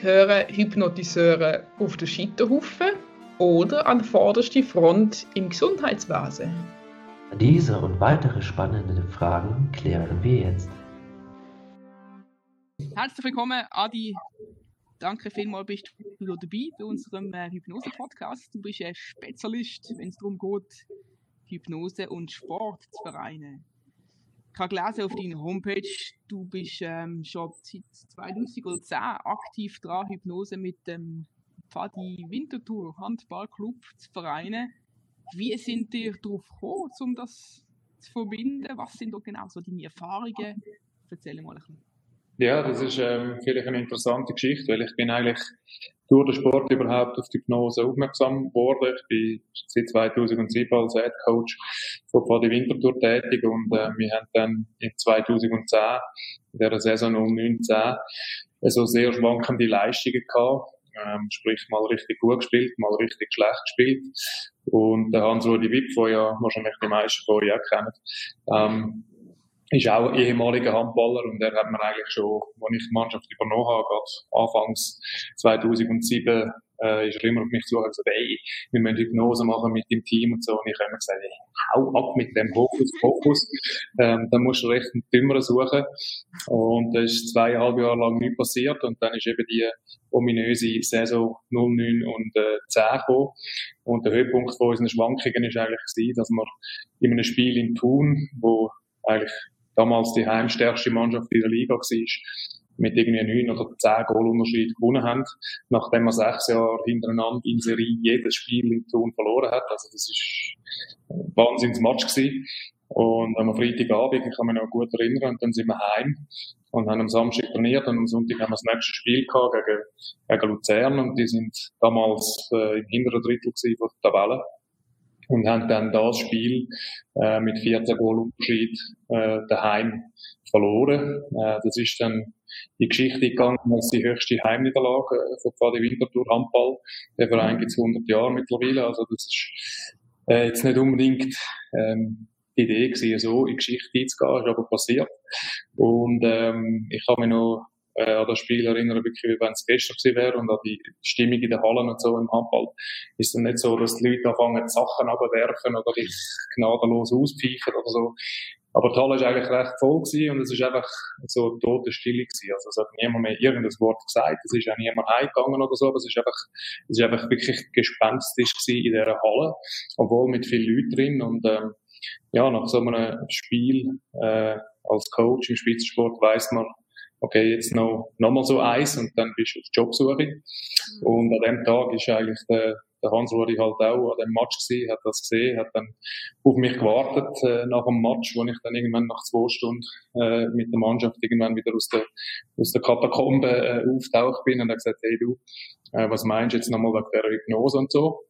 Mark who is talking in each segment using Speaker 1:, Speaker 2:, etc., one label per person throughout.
Speaker 1: gehören Hypnotiseure auf den Scheiterhaufen oder an vorderste Front im Gesundheitswesen?
Speaker 2: Diese und weitere spannende Fragen klären wir jetzt.
Speaker 3: Herzlich willkommen, Adi. Danke vielmals, bist du dabei bei unserem äh, Hypnose-Podcast. Du bist ein Spezialist, wenn es darum geht, Hypnose und Sport zu vereinen. Ich habe gelesen auf deiner Homepage, du bist ähm, schon seit 2010 aktiv dran, Hypnose mit dem Pfadi Winterthur Handballclub zu vereinen. Wie sind ihr darauf gekommen, um das zu verbinden? Was sind da genau so deine Erfahrungen? Erzähl mal ein bisschen.
Speaker 4: Ja, das ist ähm, vielleicht eine interessante Geschichte, weil ich bin eigentlich durch den Sport überhaupt auf die Hypnose aufmerksam geworden. Ich bin seit 2007 als Head Coach von Pfadi Winterthur tätig und äh, wir haben dann in 2010, in der Saison um 19, also sehr schwankende Leistungen gehabt. Ähm, sprich, mal richtig gut gespielt, mal richtig schlecht gespielt. Und der Hans-Rudi Wipp, der ja wahrscheinlich die meisten von euch auch kennen, ähm, ist auch ehemaliger Handballer und er hat mir eigentlich schon, als ich die Mannschaft übernommen habe, anfangs 2007, äh, ist er immer auf mich zu und gesagt, ey, wir müssen Hypnose machen mit dem Team und so. Und ich habe immer gesagt, ey, hau ab mit dem Hokus Fokus. Ähm, dann musst du recht einen Dümmer suchen. Und da ist zweieinhalb Jahre lang nichts passiert und dann ist eben die ominöse Saison 09 und äh, 10 gekommen. Und der Höhepunkt von unseren Schwankungen ist eigentlich gewesen, dass wir in einem Spiel in Thun, wo eigentlich damals die heimstärkste Mannschaft in der Liga war, mit irgendwie neun oder zehn Goalunterschied gewonnen haben, nachdem man sechs Jahre hintereinander in Serie jedes Spiel in Thun verloren hat. Also das ist ein Wahnsinnsmatch gewesen. Und am Freitagabend, ich kann mich noch gut erinnern, und dann sind wir heim und haben am Samstag trainiert und am Sonntag haben wir das nächste Spiel gehabt gegen, gegen Luzern und die sind damals äh, im hinteren Drittel von der Tabelle und haben dann das Spiel äh, mit 14 Goal Unterschied äh, daheim verloren. Äh, das ist dann die Geschichte gegangen als die höchste Heimniederlage äh, von Pfadi Winterthur Handball. Der Verein gibt es 100 Jahre mittlerweile, also das ist äh, jetzt nicht unbedingt ähm, die Idee gewesen, so in die Geschichte einzugehen, ist aber passiert. Und ähm, ich habe mich noch äh, an das Spiel erinnern, wirklich, wie wenn es gestern gewesen wäre und an die Stimmung in den Hallen und so im Handball. Ist dann nicht so, dass die Leute anfangen, Sachen abwerfen oder dich gnadenlos auspfeifen oder so. Aber die Halle war eigentlich recht voll gewesen und es ist einfach so tote Stille gewesen. Also es hat niemand mehr irgendein Wort gesagt. Es ist auch niemand heimgegangen oder so. Aber es ist einfach, es ist einfach wirklich gespenstisch gewesen in dieser Halle. Obwohl mit vielen Leuten drin und, ähm, ja, nach so einem Spiel, äh, als Coach im Spitzensport weiss man, okay, jetzt noch, noch mal so eins und dann bist du auf Jobsuche. Mhm. Und an dem Tag ist eigentlich der, der Hans-Rudi halt auch an dem Match gesehen, hat das gesehen, hat dann auf mich gewartet äh, nach dem Match, wo ich dann irgendwann nach zwei Stunden äh, mit der Mannschaft irgendwann wieder aus der, aus der Katakombe äh, auftaucht bin und hat gesagt, hey du, äh, was meinst du jetzt nochmal wegen der Hypnose und so?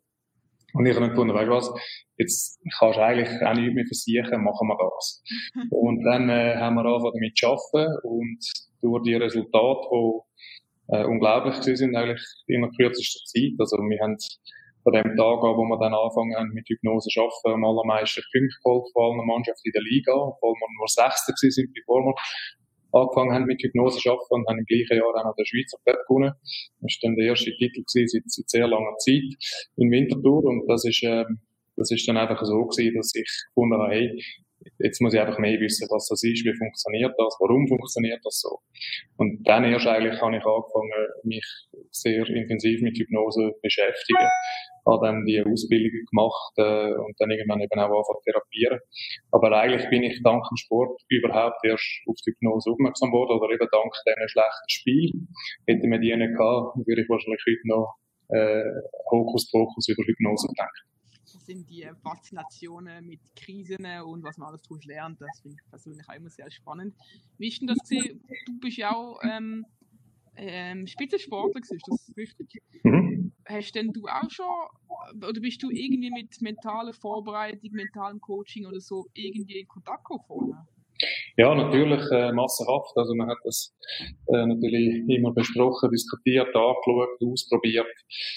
Speaker 4: Und ich habe dann gefunden, weißt du was, jetzt kannst du eigentlich auch nichts mehr versichern, machen wir das. und dann äh, haben wir angefangen damit zu arbeiten und durch die Resultate, die äh, unglaublich sind, eigentlich in der kürzesten Zeit. Also wir haben von dem Tag an, wo wir dann angefangen haben mit Hypnose zu arbeiten, am allermeisten Punkte geholt von allen Mannschaften in der Liga, obwohl wir nur Sechster sind, bevor wir angefangen haben mit Hypnose arbeiten und haben im gleichen Jahr auch noch den Schweizer Cup gewonnen. Das war dann der erste Titel seit, seit sehr langer Zeit in Winterthur und das ist, ähm, das ist dann einfach so gewesen, dass ich gefunden habe, hey, jetzt muss ich einfach mehr wissen, was das ist, wie funktioniert das, warum funktioniert das so. Und dann erst eigentlich habe ich angefangen, mich sehr intensiv mit Hypnose zu beschäftigen. Habe dann die Ausbildung gemacht äh, und dann irgendwann eben auch angefangen therapieren. Aber eigentlich bin ich dank dem Sport überhaupt erst auf die Hypnose aufmerksam geworden oder eben dank diesen schlechten Spiel. Hätte wir die nicht gehabt, würde ich wahrscheinlich heute noch äh, Hokuspokus über Hypnose denken
Speaker 3: sind die Faszinationen mit Krisen und was man alles daraus lernt. Das finde ich persönlich auch immer sehr spannend. Wie ist denn das? Du bist ja auch ähm, ähm, Spitzensportler, ist das richtig? Mhm. Hast denn du auch schon, oder bist du irgendwie mit mentaler Vorbereitung, mentalem Coaching oder so irgendwie in Kontakt gekommen?
Speaker 4: Ja, natürlich äh, massenhaft. Also man hat das äh, natürlich immer besprochen, diskutiert, angeschaut, ausprobiert.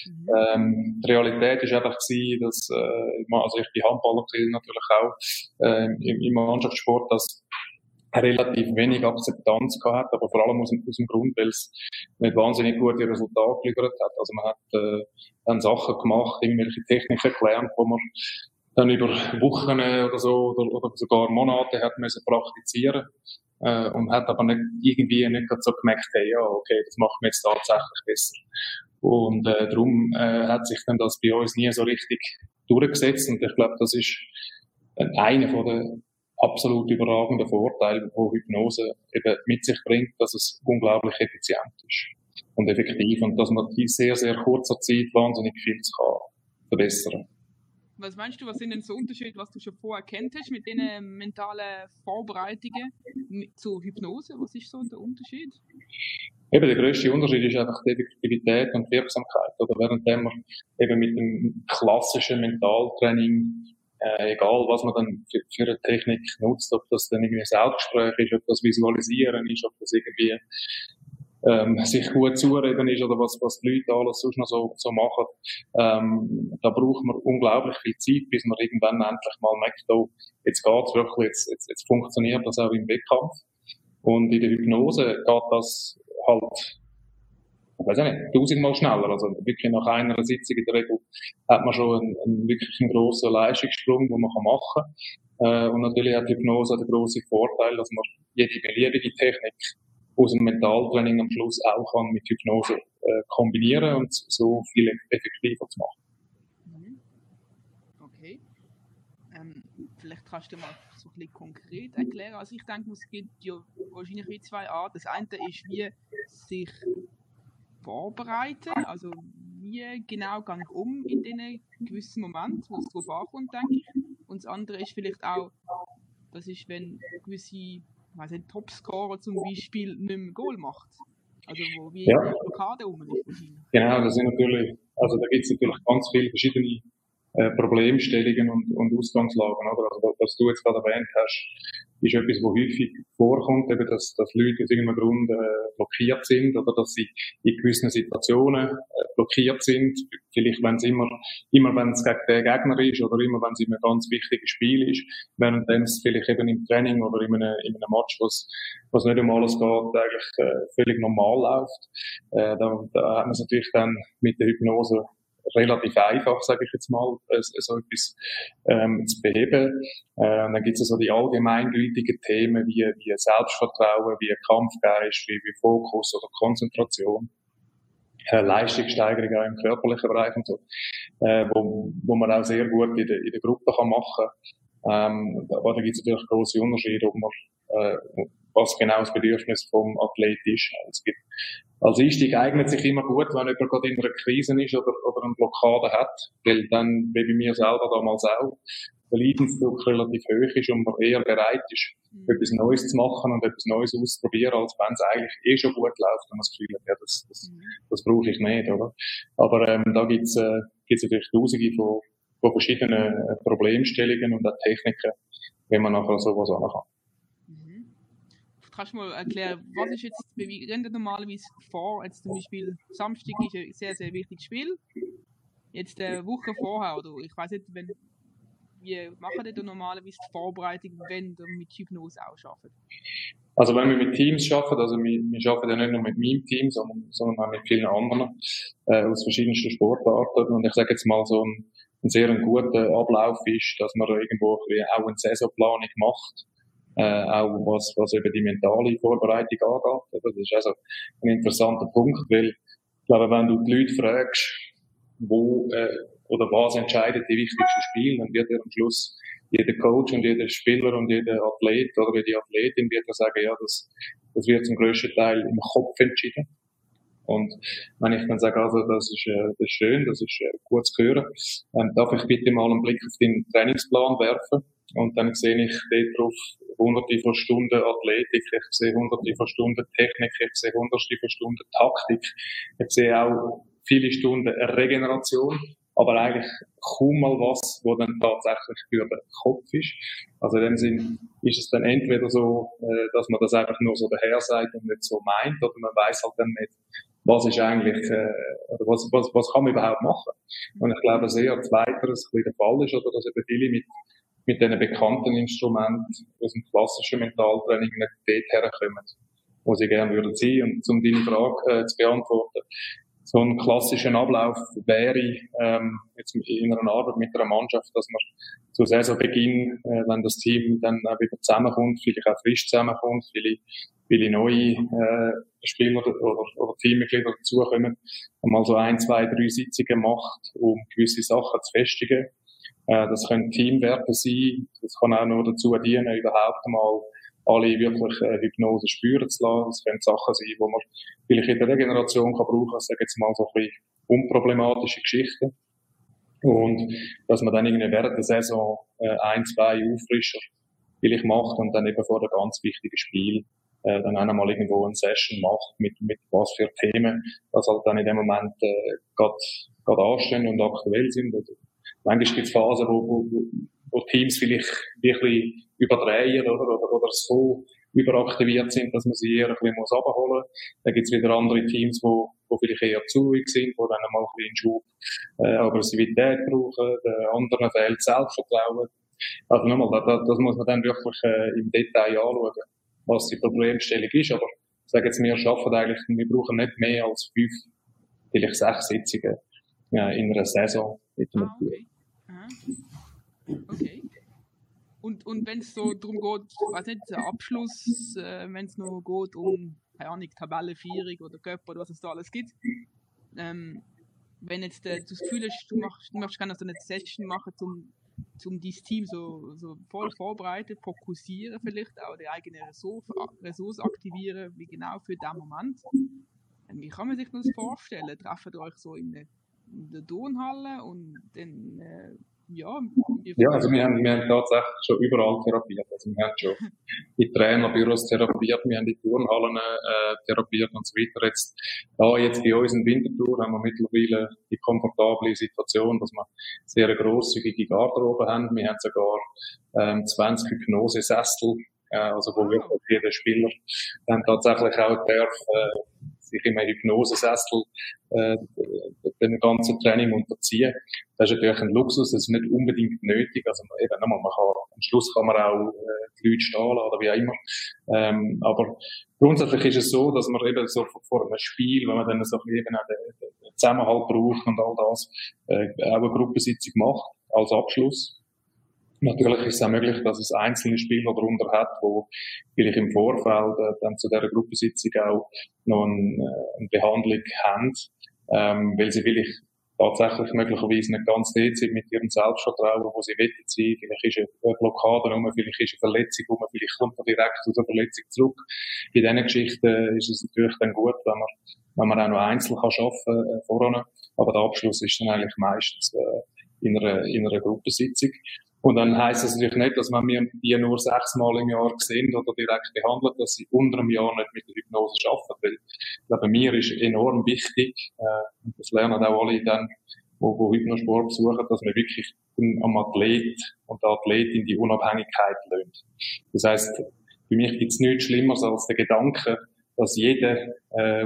Speaker 4: Mhm. Ähm, die Realität ist einfach gewesen, dass äh, also ich bin Handballer natürlich auch äh, im, im Mannschaftssport, dass relativ wenig Akzeptanz gehabt aber vor allem aus, aus dem Grund, weil es nicht wahnsinnig gute Resultate geliefert hat. Also man hat äh, dann Sachen gemacht, irgendwelche Techniken gelernt, wo man dann über Wochen oder so oder, oder sogar Monate hat müssen praktizieren äh, und hat aber nicht irgendwie nicht so gemerkt, hey, ja, okay, das macht mir jetzt tatsächlich besser. Und äh, darum äh, hat sich dann das bei uns nie so richtig durchgesetzt und ich glaube, das ist einer von den absolut überragenden Vorteile, wo Hypnose eben mit sich bringt, dass es unglaublich effizient ist und effektiv und dass man in sehr, sehr kurzer Zeit wahnsinnig viel kann verbessern
Speaker 3: Was meinst du, was sind denn so Unterschiede, was du schon vorher kennt hast mit den mentalen Vorbereitungen zur Hypnose? Was ist so der Unterschied?
Speaker 4: Eben, der grösste Unterschied ist einfach die Effektivität und Wirksamkeit. Oder während man eben mit dem klassischen Mentaltraining äh, egal was man dann für, für, eine Technik nutzt, ob das dann irgendwie ein Selbstgespräch ist, ob das Visualisieren ist, ob das irgendwie ähm, sich gut zureden ist oder was, was die Leute alles sonst noch so, so machen. Ähm, da braucht man unglaublich viel Zeit, bis man irgendwann endlich mal merkt, oh, jetzt geht's wirklich, jetzt, jetzt, jetzt funktioniert das auch im Wettkampf. Und in der Hypnose geht das halt ich weiß nicht, tausendmal schneller. Also wirklich nach einer Sitzung in der Regel hat man schon einen, einen wirklich einen grossen Leistungssprung, den man machen kann. Äh, und natürlich hat Hypnose den grossen Vorteil, dass man jede beliebige Technik aus dem Mentaltraining am Schluss auch kann mit Hypnose äh, kombinieren und so viel effektiver zu machen.
Speaker 3: Okay. Ähm, vielleicht kannst du mal so ein bisschen konkret erklären. Also ich denke, es gibt ja wahrscheinlich wie zwei Arten. Das eine ist, wie sich vorbereiten? Also wie genau gehe ich um in diesen gewissen Momenten, wo es darauf ankommt, denke ich. Und das andere ist vielleicht auch, das ist, wenn gewisse weiß nicht, Topscorer zum Beispiel nicht mehr Goal macht. Also wo wie ja. die Blockade um ist.
Speaker 4: Genau, das sind natürlich, also da gibt es natürlich ganz viele verschiedene äh, Problemstellungen und, und Ausgangslagen. Oder? Also, was du jetzt gerade erwähnt hast, ist etwas, was häufig vorkommt, eben, dass, dass Leute aus irgendeinem Grund äh, blockiert sind oder dass sie in gewissen Situationen äh, blockiert sind. Vielleicht, wenn es immer, immer wenn es gegen den Gegner ist oder immer wenn es in einem ganz wichtigen Spiel ist, während es vielleicht eben im Training oder in einem, in einem Match, was, was nicht um alles geht, eigentlich äh, völlig normal läuft. Äh, da, da hat man es natürlich dann mit der Hypnose relativ einfach, sage ich jetzt mal, so etwas ähm, zu beheben. Äh, dann gibt es so die allgemeingültigen Themen wie, wie Selbstvertrauen, wie Kampfgeist, wie, wie Fokus oder Konzentration. Äh, Leistungssteigerung auch im körperlichen Bereich und so, äh, wo, wo man auch sehr gut in der, in der Gruppe kann machen ähm, aber da gibt es natürlich große Unterschiede, ob man, äh, was genau das Bedürfnis vom Athlet ist. Es gibt als Einstieg eignet sich immer gut, wenn jemand gerade in einer Krise ist oder, oder eine Blockade hat, weil dann, wie bei mir selber damals auch, der Leidensdruck relativ hoch ist und man eher bereit ist, mhm. etwas Neues zu machen und etwas Neues auszuprobieren, als wenn es eigentlich eh schon gut läuft und man das Gefühl hat, ja, das, das, mhm. das brauche ich nicht, oder? Aber ähm, da gibt's äh, gibt's natürlich tausende von, von verschiedenen äh, Problemstellungen und auch Techniken, wie man nachher sowas anfangen kann
Speaker 3: kannst du mal erklären, was ist jetzt, wie rennt normalerweise vor? Jetzt zum Beispiel Samstag ist ein sehr, sehr wichtiges Spiel. Jetzt eine Woche vorher, oder ich weiß nicht, wenn, wie machen ihr normalerweise die Vorbereitung, wenn ihr mit Hypnose auch arbeitet?
Speaker 4: Also wenn wir mit Teams arbeiten, also wir, wir arbeiten ja nicht nur mit meinem Team, sondern, sondern auch mit vielen anderen äh, aus verschiedensten Sportarten. Und ich sage jetzt mal so ein, ein sehr guter Ablauf ist, dass man irgendwo auch eine Saisonplanung macht äh, auch was, was eben die mentale Vorbereitung angeht. Das ist also ein interessanter Punkt, weil ich glaube, wenn du die Leute fragst, wo äh, oder was entscheidet die wichtigsten Spiele, dann wird ja am Schluss jeder Coach und jeder Spieler und jeder Athlet oder jede Athletin wird ja sagen, ja, das, das wird zum größten Teil im Kopf entschieden. Und wenn ich dann sage, also das ist, äh, das ist schön, das ist äh, gut zu hören, ähm, darf ich bitte mal einen Blick auf den Trainingsplan werfen und dann sehe ich dort drauf hunderte von Stunden Athletik, ich sehe hunderte von Stunden Technik, ich sehe hunderte von Stunden Taktik, ich sehe auch viele Stunden Regeneration, aber eigentlich kaum mal was, wo dann tatsächlich für den Kopf ist. Also in dem Sinn ist es dann entweder so, äh, dass man das einfach nur so daher sagt und nicht so meint, oder man weiß halt dann nicht, was ist eigentlich, äh, oder was, was, was kann man überhaupt machen. Und ich glaube sehr, zweiteres ein der Fall ist, oder dass eben viele mit mit diesen bekannten Instrumenten aus dem klassischen Mentaltraining nicht dort herkommen, wo sie gerne würden sein. Und um deine Frage äh, zu beantworten, so ein klassischer Ablauf wäre ähm, jetzt in einer Arbeit mit einer Mannschaft, dass man zu Saisonbeginn, äh, wenn das Team dann auch wieder zusammenkommt, vielleicht auch frisch zusammenkommt, viele, viele neue äh, Spieler oder, oder Teammitglieder dazukommen, einmal so ein, zwei, drei Sitzungen macht, um gewisse Sachen zu festigen. Äh, das können Teamwerte sein, das kann auch nur dazu dienen, überhaupt einmal alle wirklich äh, Hypnose spüren zu lassen. Das können Sachen sein, die man vielleicht in der Regeneration kann brauchen, sagen jetzt mal so ein bisschen unproblematische Geschichten. Und dass man dann irgendwie während der Saison äh, ein, zwei Auffrischer vielleicht macht und dann eben vor dem ganz wichtigen Spiel äh, dann auch nochmal irgendwo eine Session macht mit, mit was für Themen, das halt dann in dem Moment äh, gerade anstehen und aktuell sind. Also, manchmal gibt es Phasen, wo, wo, wo Teams vielleicht wirklich überdrehen oder, oder, oder so überaktiviert sind, dass man sie eher ein bisschen muss abholen muss. Dann gibt es wieder andere Teams, wo, wo vielleicht eher zu ruhig sind, wo dann mal ein bisschen Schub äh, Aggressivität brauchen, den anderen fehlt Selbstvertrauen. Also nochmal, das, das muss man dann wirklich äh, im Detail anschauen, was die Problemstellung ist. Aber ich sage jetzt, wir schaffen eigentlich, wir brauchen nicht mehr als fünf, vielleicht sechs Sitzungen äh, in einer Saison mit dem
Speaker 3: ah, okay. Okay. Und, und wenn es so darum geht, weiß nicht, der Abschluss, äh, wenn es noch geht um, keine Ahnung, Tabellenführung oder Cup oder was es da alles gibt, ähm, wenn jetzt äh, du das Gefühl hast, du, machst, du möchtest gerne so eine Session machen, um um dein Team so, so voll vorbereitet, fokussieren vielleicht auch die eigene Ressource, Ressource aktivieren, wie genau für den Moment. Wie kann man sich das vorstellen? Trefft ihr euch so in in der Turnhalle und dann äh, ja,
Speaker 4: ja, also wir haben, wir haben tatsächlich schon überall therapiert. Also wir haben schon die Trainerbüros therapiert, wir haben die Turnhallen äh, therapiert und so weiter. Jetzt, da jetzt bei uns in Winterthur haben wir mittlerweile die komfortable Situation, dass wir sehr grosszügige Garderobe haben. Wir haben sogar ähm, 20 Hypnosesessel, äh, also wo wow. wirklich jeder Spieler dann tatsächlich auch darf, äh, sich in einem Hypnosesessel äh, dem ganzen Training unterziehen. Das ist natürlich ein Luxus, das ist nicht unbedingt nötig. Also eben nochmal, man kann, am Schluss kann man auch äh, die Leute stehen oder wie auch immer. Ähm, aber grundsätzlich ist es so, dass man eben so vor einem Spiel, wenn man dann so eben auch den, den Zusammenhalt braucht und all das, äh, auch eine Gruppensitzung macht als Abschluss. Natürlich ist es auch möglich, dass es einzelne Spieler darunter hat, wo vielleicht im Vorfeld äh, dann zu dieser Gruppensitzung auch noch eine, äh, eine Behandlung haben, ähm, weil sie vielleicht tatsächlich möglicherweise nicht ganz dort sind mit ihrem Selbstvertrauen, wo sie wollen sein. Vielleicht ist eine Blockade rum, vielleicht ist eine Verletzung rum, vielleicht kommt er direkt aus der Verletzung zurück. Bei diesen Geschichten ist es natürlich dann gut, wenn man, wenn man auch noch einzeln kann arbeiten äh, voran. Aber der Abschluss ist dann eigentlich meistens äh, in, einer, in einer Gruppensitzung. Und dann heisst es natürlich nicht, dass man wir die nur sechsmal im Jahr sehen oder direkt behandelt, dass sie unter einem Jahr nicht mit der Hypnose arbeiten. Weil, ich glaube, mir ist enorm wichtig, äh, und das lernen auch alle dann, wo Hypnosport besuchen, dass man wirklich am Athlet und der Athletin die Unabhängigkeit löhnt. Das heisst, für mich gibt es nichts Schlimmeres als der Gedanke, dass jeder äh,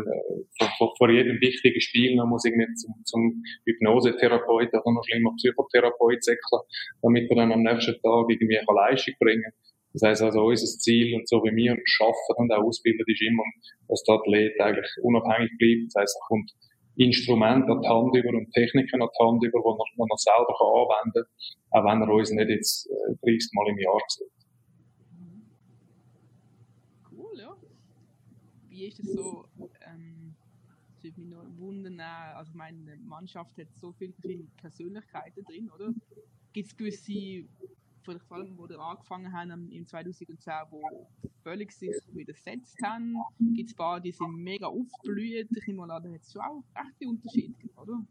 Speaker 4: vor, vor jedem wichtigen Spiel noch muss irgendwie zum, zum Hypnosetherapeut oder noch schlimmer Psychotherapeut säckeln, damit er dann am nächsten Tag irgendwie eine Leistung bringen. Das heisst also, unser Ziel und so wie wir arbeiten und auch ausbilden, ist immer, dass der Athlet eigentlich unabhängig bleibt. Das heisst, er kommt Instrumente an die Hand über und Techniken an die Hand über, die er, die er selber kann anwenden kann, auch wenn er uns nicht jetzt 30 äh, Mal im Jahr sieht.
Speaker 3: Wie ist es so, ähm, das würde mich noch wundern, also meine Mannschaft hat so viele verschiedene Persönlichkeiten drin, oder? Gibt es gewisse, vor allem, wo wir angefangen haben im 2010, wo völlig sich widersetzt haben? Gibt es ein paar, die sind mega aufblüht? Ich nehme an, da hat es schon auch rechte Unterschiede, oder?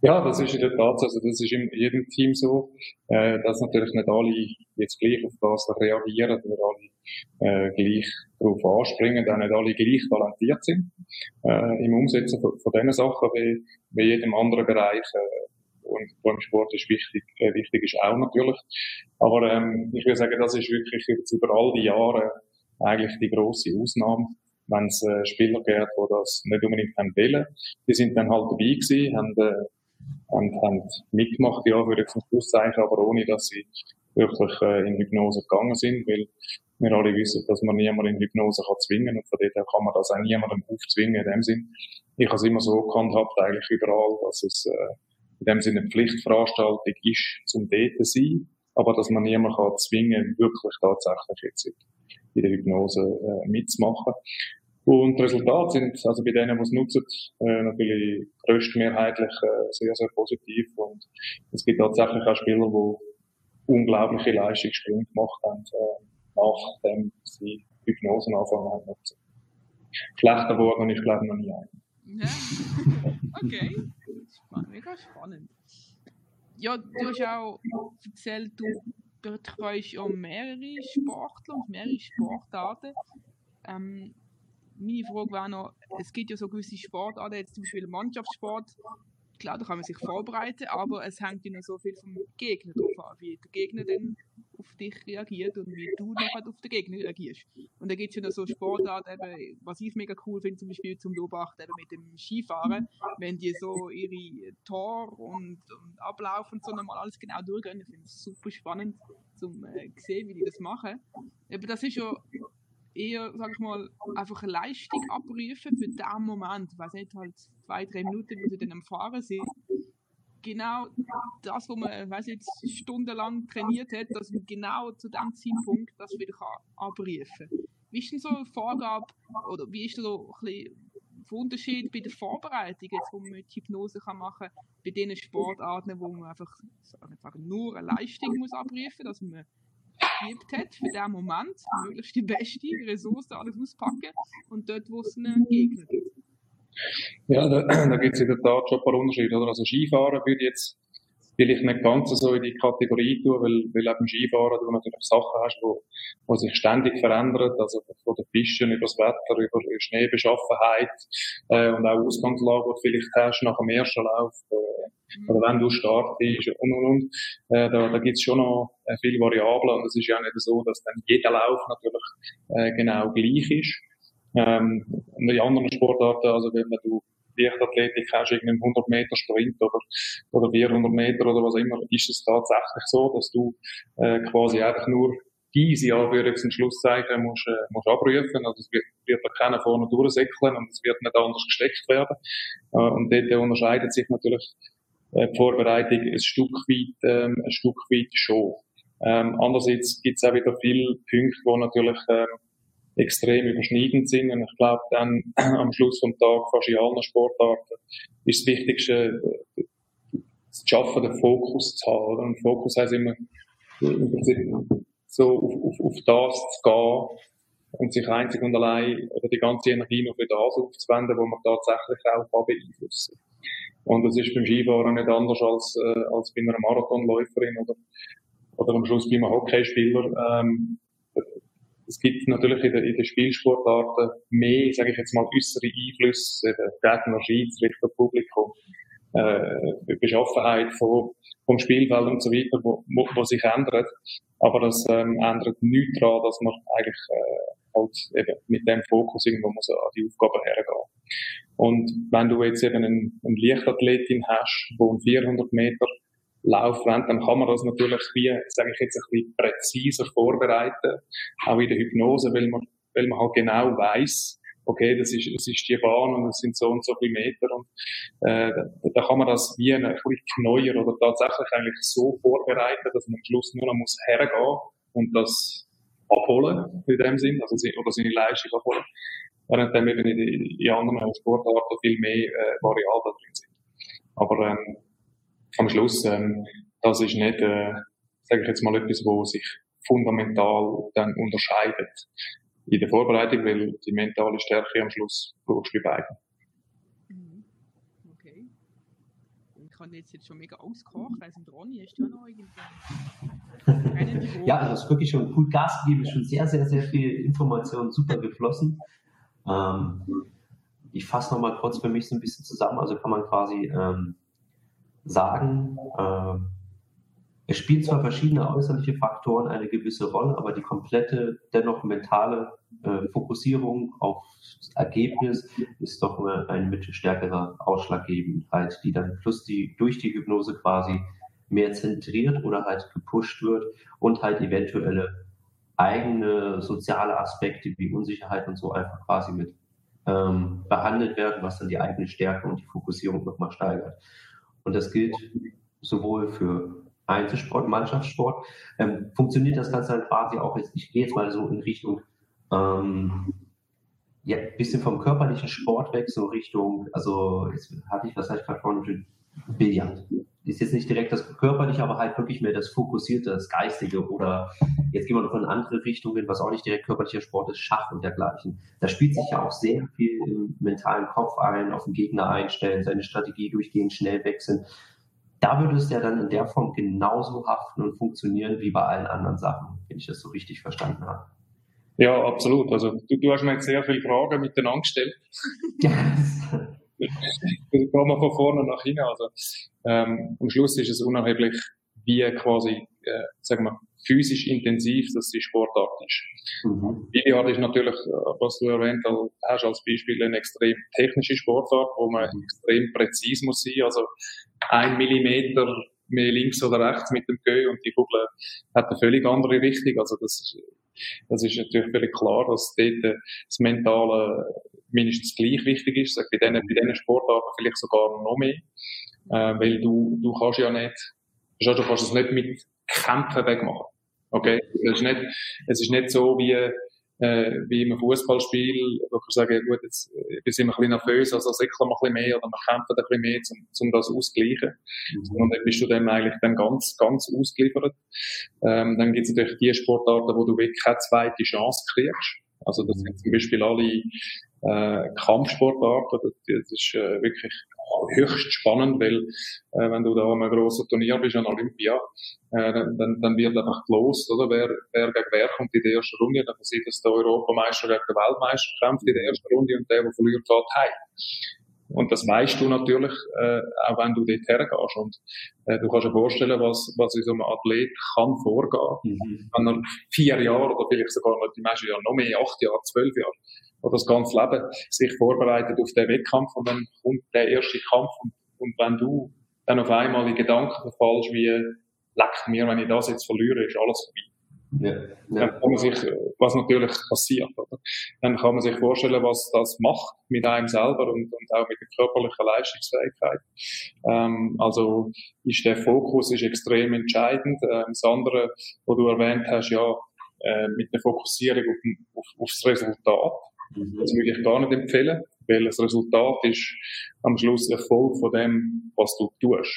Speaker 4: Ja, das ist in der Tat, also das ist in jedem Team so, äh, dass natürlich nicht alle jetzt gleich auf das reagieren oder alle äh, gleich darauf anspringen, auch nicht alle gleich talentiert sind äh, im Umsetzen von, von diesen Sachen wie, wie jedem anderen Bereich. Äh, und beim Sport ist wichtig, äh, wichtig ist auch natürlich. Aber ähm, ich würde sagen, das ist wirklich jetzt über all die Jahre eigentlich die große Ausnahme wenn es äh, Spieler gibt, die das nicht unbedingt wollen. Die sind dann halt dabei gewesen, haben, äh, haben, haben mitgemacht, ja, würde ich zum Schluss sagen, aber ohne, dass sie wirklich äh, in Hypnose gegangen sind, weil wir alle wissen, dass man niemanden in Hypnose kann zwingen und von daher kann man das auch niemandem aufzwingen in dem Sinn. Ich habe es immer so gehandhabt, eigentlich überall, dass es äh, in dem Sinne eine Pflichtveranstaltung ist, zum dort zu sein, aber dass man niemanden kann zwingen, wirklich tatsächlich jetzt in der Hypnose äh, mitzumachen. Und die Resultate sind, also bei denen, die es nutzen, äh, natürlich größtmehrheitlich äh, sehr, sehr positiv. Und es gibt tatsächlich auch Spieler, die unglaubliche Leistungssprünge gemacht haben, äh, nachdem sie Hypnose anfangen haben. Schlechter geworden ist, glaube ich, noch nie ein.
Speaker 3: Ja, okay. Mega spannend. Ja, du hast auch erzählt, du betreust auch mehrere Sportler und mehrere Sportarten. Ähm, meine Frage wäre noch, es gibt ja so gewisse Sportarten, jetzt zum Beispiel Mannschaftssport, klar, da kann man sich vorbereiten, aber es hängt ja noch so viel vom Gegner drauf an, wie der Gegner dann auf dich reagiert und wie du nachher auf den Gegner reagierst. Und da gibt es ja noch so Sportarten, was ich mega cool finde, zum Beispiel zum Beobachten eben mit dem Skifahren, wenn die so ihre Tor und, und Ablauf und so nochmal alles genau durchgehen, ich finde es super spannend, zum äh, sehen, wie die das machen. Aber das ist ja eher, sag ich mal, einfach eine Leistung abrufen für den Moment. Ich weiß nicht, halt zwei, drei Minuten, wo sie dann am Fahren sind. Genau das, was man, weiß nicht, stundenlang trainiert hat, dass man genau zu dem Zeitpunkt das wieder kann abrufen kann. Wie ist denn so eine Vorgabe, oder wie ist so ein Unterschied bei der Vorbereitung, jetzt, wo man mit Hypnose kann machen kann, bei den Sportarten, wo man einfach sagen, nur eine Leistung muss abrufen, dass man geübt hat, für den Moment, möglichst die beste Ressource alles auspacken und dort, wo es einen Gegner gibt.
Speaker 4: Ja, da, da gibt es in der Tat schon ein paar Unterschiede. Oder? Also Skifahren würde jetzt vielleicht nicht ganz so in die Kategorie tun, weil, weil eben Skifahren du natürlich Sachen hast, wo, wo sich ständig verändern, also von der Pisten über das Wetter, über Schneebeschaffenheit äh, und auch Ausgangslage, die du vielleicht hast nach dem ersten Lauf, äh, oder wenn du Start bist und und und. Äh, da da gibt es schon noch äh, viele Variablen und es ist ja nicht so, dass dann jeder Lauf natürlich äh, genau gleich ist. Ähm, und in anderen Sportarten, also wenn du Leichtathletik hast, irgendeinen 100 Meter Sprint oder, oder 400 Meter oder was immer, ist es tatsächlich so, dass du äh, quasi einfach nur diese Anführungs- Schlusszeichen musst, äh, musst abrufen. Also es wird, wird da keiner vorne durchsäckeln und es wird nicht anders gesteckt werden. Äh, und dort unterscheidet sich natürlich äh, die Vorbereitung ein Stück weit, ähm, ein Stück weit schon. Ähm, andererseits gibt es auch wieder viele Punkte, wo natürlich ähm, extrem überschneidend sind. Und ich glaube, dann am Schluss vom Tag, fast in allen Sportarten, ist das Wichtigste, das Schaffen, den Fokus zu haben. Und Fokus heißt immer, so auf, auf, auf das zu gehen und sich einzig und allein oder die ganze Energie noch für das aufzuwenden, wo man tatsächlich auch beeinflussen kann. Und das ist beim Skifahren nicht anders als, äh, als bei einer Marathonläuferin oder, oder am Schluss bei einem Hockeyspieler. Ähm, es gibt natürlich in den, in den Spielsportarten mehr, sage ich jetzt mal, äußere Einflüsse, Gegner, Schiedsrichter, Publikum, äh, Beschaffenheit von, vom Spielfeld und so weiter, wo, wo, wo sich ändert. Aber das ähm, ändert nichts daran, dass man eigentlich äh, halt eben mit dem Fokus irgendwo muss an die Aufgaben hergehen. Und wenn du jetzt eben eine, eine Leichtathletin hast, wo um 400 Meter Lauf dann kann man das natürlich wie, sage ich jetzt, ein bisschen präziser vorbereiten, auch in der Hypnose, weil man, weil man halt genau weiß, okay, das ist, das ist die Bahn und es sind so und so viele Meter und äh, da, da kann man das wie ein bisschen neuer oder tatsächlich eigentlich so vorbereiten, dass man am Schluss nur noch muss hergehen und das abholen, in dem Sinn, also oder seine Leistung abholen, während dann eben in, in anderen Sportarten viel mehr äh, Variablen drin sind. Aber ähm, am Schluss, ähm, das ist nicht, äh, sage ich jetzt mal, etwas, wo sich fundamental dann unterscheidet in der Vorbereitung, weil die mentale Stärke am Schluss brauchst du bei beiden.
Speaker 3: Mhm. Okay. Ich habe jetzt, jetzt schon mega ausgekocht, also Ronny, hast du noch irgendwie
Speaker 2: Ja, also es ist wirklich schon gut Gas gegeben, ist schon sehr, sehr, sehr viel Information super geflossen. Ähm, ich fasse nochmal kurz für mich so ein bisschen zusammen, also kann man quasi ähm, sagen, äh, es spielen zwar verschiedene äußerliche Faktoren eine gewisse Rolle, aber die komplette, dennoch mentale äh, Fokussierung auf das Ergebnis ist doch eine, eine mit stärkerer Ausschlaggebendheit, die dann plus die durch die Hypnose quasi mehr zentriert oder halt gepusht wird und halt eventuelle eigene soziale Aspekte wie Unsicherheit und so einfach quasi mit ähm, behandelt werden, was dann die eigene Stärke und die Fokussierung nochmal steigert. Und das gilt sowohl für Einzelsport, Mannschaftssport. Ähm, funktioniert das Ganze dann quasi auch jetzt, ich gehe jetzt mal so in Richtung, ähm, ja, bisschen vom körperlichen Sport weg, so Richtung, also jetzt hatte ich, was hatte ich gerade vorhin, Billard ist jetzt nicht direkt das körperliche, aber halt wirklich mehr das fokussierte, das geistige oder jetzt gehen wir noch in andere Richtungen, was auch nicht direkt körperlicher Sport ist, Schach und dergleichen. Da spielt sich ja auch sehr viel im mentalen Kopf ein, auf den Gegner einstellen, seine Strategie durchgehen, schnell wechseln. Da würde es ja dann in der Form genauso haften und funktionieren wie bei allen anderen Sachen, wenn ich das so richtig verstanden habe.
Speaker 4: Ja, absolut. Also du, du hast mir jetzt sehr viele Fragen miteinander gestellt. gehen wir von vorne nach hinten. Also, ähm, am Schluss ist es unerheblich, wie quasi, äh, sagen wir, physisch intensiv dass die Sportart ist. Mhm. Billard ist natürlich, äh, was du erwähnt hast, als Beispiel eine extrem technische Sportart, wo man mhm. extrem präzise muss sein. Also ein Millimeter mehr links oder rechts mit dem Gö und die Kugel hat eine völlig andere Richtung. Also das, das ist natürlich völlig klar, dass dort das mentale mindestens gleich wichtig ist, sag, bei diesen, bei diesen Sportarten vielleicht sogar noch mehr, äh, weil du, du kannst ja nicht, du kannst es nicht mit Kämpfen wegmachen. Okay? Es ist nicht, es ist nicht so wie, äh, wie im Fußballspiel, wo ich sage, gut, jetzt wir sind wir ein bisschen nervös, also säckeln wir ein bisschen mehr oder wir kämpfen ein bisschen mehr, um, um das auszugleichen. Mhm. Und dann bist du dann eigentlich dann ganz, ganz ausgeliefert. Ähm, dann gibt es natürlich die Sportarten, wo du wirklich keine zweite Chance kriegst. Also das sind zum Beispiel alle äh, Kampfsportarten. Das ist äh, wirklich höchst spannend, weil äh, wenn du da an einem grossen Turnier bist, an Olympia, äh, dann, dann wird einfach los, oder? Wer, wer gegen wer kommt in die erste Runde, dann sieht dass der Europameister gegen den Weltmeister kämpft in der ersten Runde und der, der verliert, geht heim. Und das weißt du natürlich, äh, auch wenn du dort hergehst. Und äh, du kannst dir vorstellen, was, was in so einem Athlet kann vorgehen. Mhm. Wenn er vier Jahre oder vielleicht sogar die meisten Jahre noch mehr, acht Jahre, zwölf Jahre, oder das ganze Leben sich vorbereitet auf den Wettkampf und dann kommt der erste Kampf und, und wenn du dann auf einmal in Gedanken verfallst, wie leckt mir, wenn ich das jetzt verliere, ist alles vorbei. Ja, ja. Dann kann man sich, was natürlich passiert, oder? Dann kann man sich vorstellen, was das macht mit einem selber und, und auch mit der körperlichen Leistungsfähigkeit. Ähm, also ist der Fokus ist extrem entscheidend. Ähm, das andere, was du erwähnt hast, ja, äh, mit der Fokussierung auf, auf, aufs Resultat. Mhm. Das würde ich gar nicht empfehlen, weil das Resultat ist am Schluss Erfolg von dem, was du tust.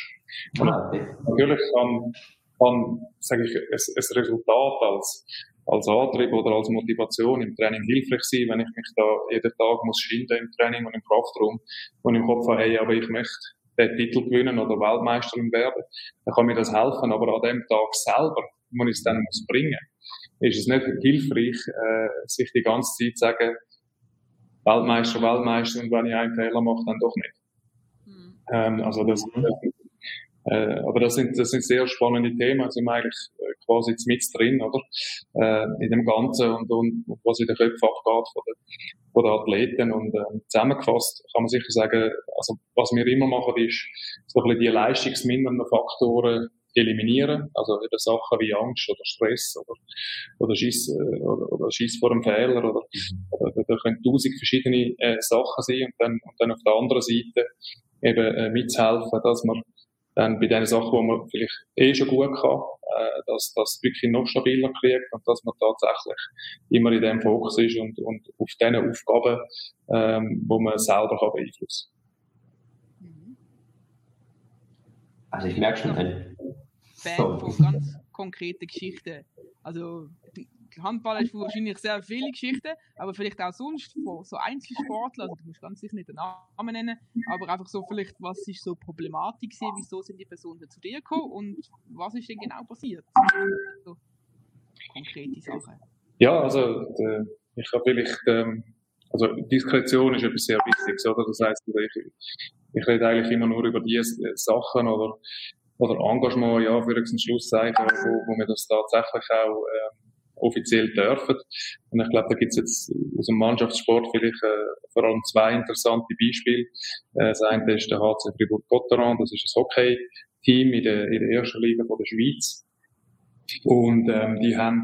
Speaker 4: Ah, okay. Natürlich kann, kann sage ich, ein, Resultat als, als Antrieb oder als Motivation im Training hilfreich sein, wenn ich mich da jeden Tag muss schinden im Training und im Kraftraum und im Kopf habe, hey, aber ich möchte den Titel gewinnen oder Weltmeisterin werden, dann kann mir das helfen, aber an dem Tag selber muss ich es dann muss bringen. Ist es nicht hilfreich, äh, sich die ganze Zeit zu sagen, Weltmeister, Weltmeister und wenn ich einen Fehler mache, dann doch nicht. Mhm. Ähm, also das, äh, aber das sind, das sind sehr spannende Themen, sind wir eigentlich äh, quasi mit drin, oder? Äh, in dem Ganzen und, und, und was in den Köpfen abgeht von den, von den Athleten. Und äh, zusammengefasst kann man sicher sagen, also was wir immer machen, ist so ein bisschen die leistungsmindernden Faktoren eliminieren. Also eben Sachen wie Angst oder Stress oder, oder Schiss, äh, oder, oder Schiss vor einem Fehler oder, oder da können tausend verschiedene äh, Sachen sein und dann, und dann auf der anderen Seite eben äh, mitzuhelfen, dass man dann bei den Sachen, wo man vielleicht eh schon gut kann, äh, dass das wirklich noch stabiler kriegt und dass man tatsächlich immer in dem Fokus ist und, und auf den Aufgaben, ähm, wo man selber kann beeinflussen
Speaker 2: Also ich merke schon,
Speaker 3: ein Fan von ganz konkreten Geschichten. Also Handball ist wahrscheinlich sehr viele Geschichten, aber vielleicht auch sonst von so Einzelsportlern, also du musst ganz sicher nicht den Namen nennen, aber einfach so vielleicht, was ist so Problematik gewesen, wieso sind die Personen zu dir gekommen und was ist denn genau passiert? So konkrete Sachen.
Speaker 4: Ja, also äh, ich habe vielleicht, ähm, also Diskretion ist etwas sehr Wichtiges, oder? Das heißt, ich, ich rede eigentlich immer nur über die Sachen oder oder Engagement, ja, für einen Schlusszeichen, wo, wo wir das tatsächlich auch ähm, offiziell dürfen. Und ich glaube, da gibt es jetzt aus dem Mannschaftssport vielleicht äh, vor allem zwei interessante Beispiele. Äh, das eine ist der HC Fribourg-Gotteron, das ist ein Hockey Team in der, in der ersten Liga von der Schweiz. Und ähm, die haben,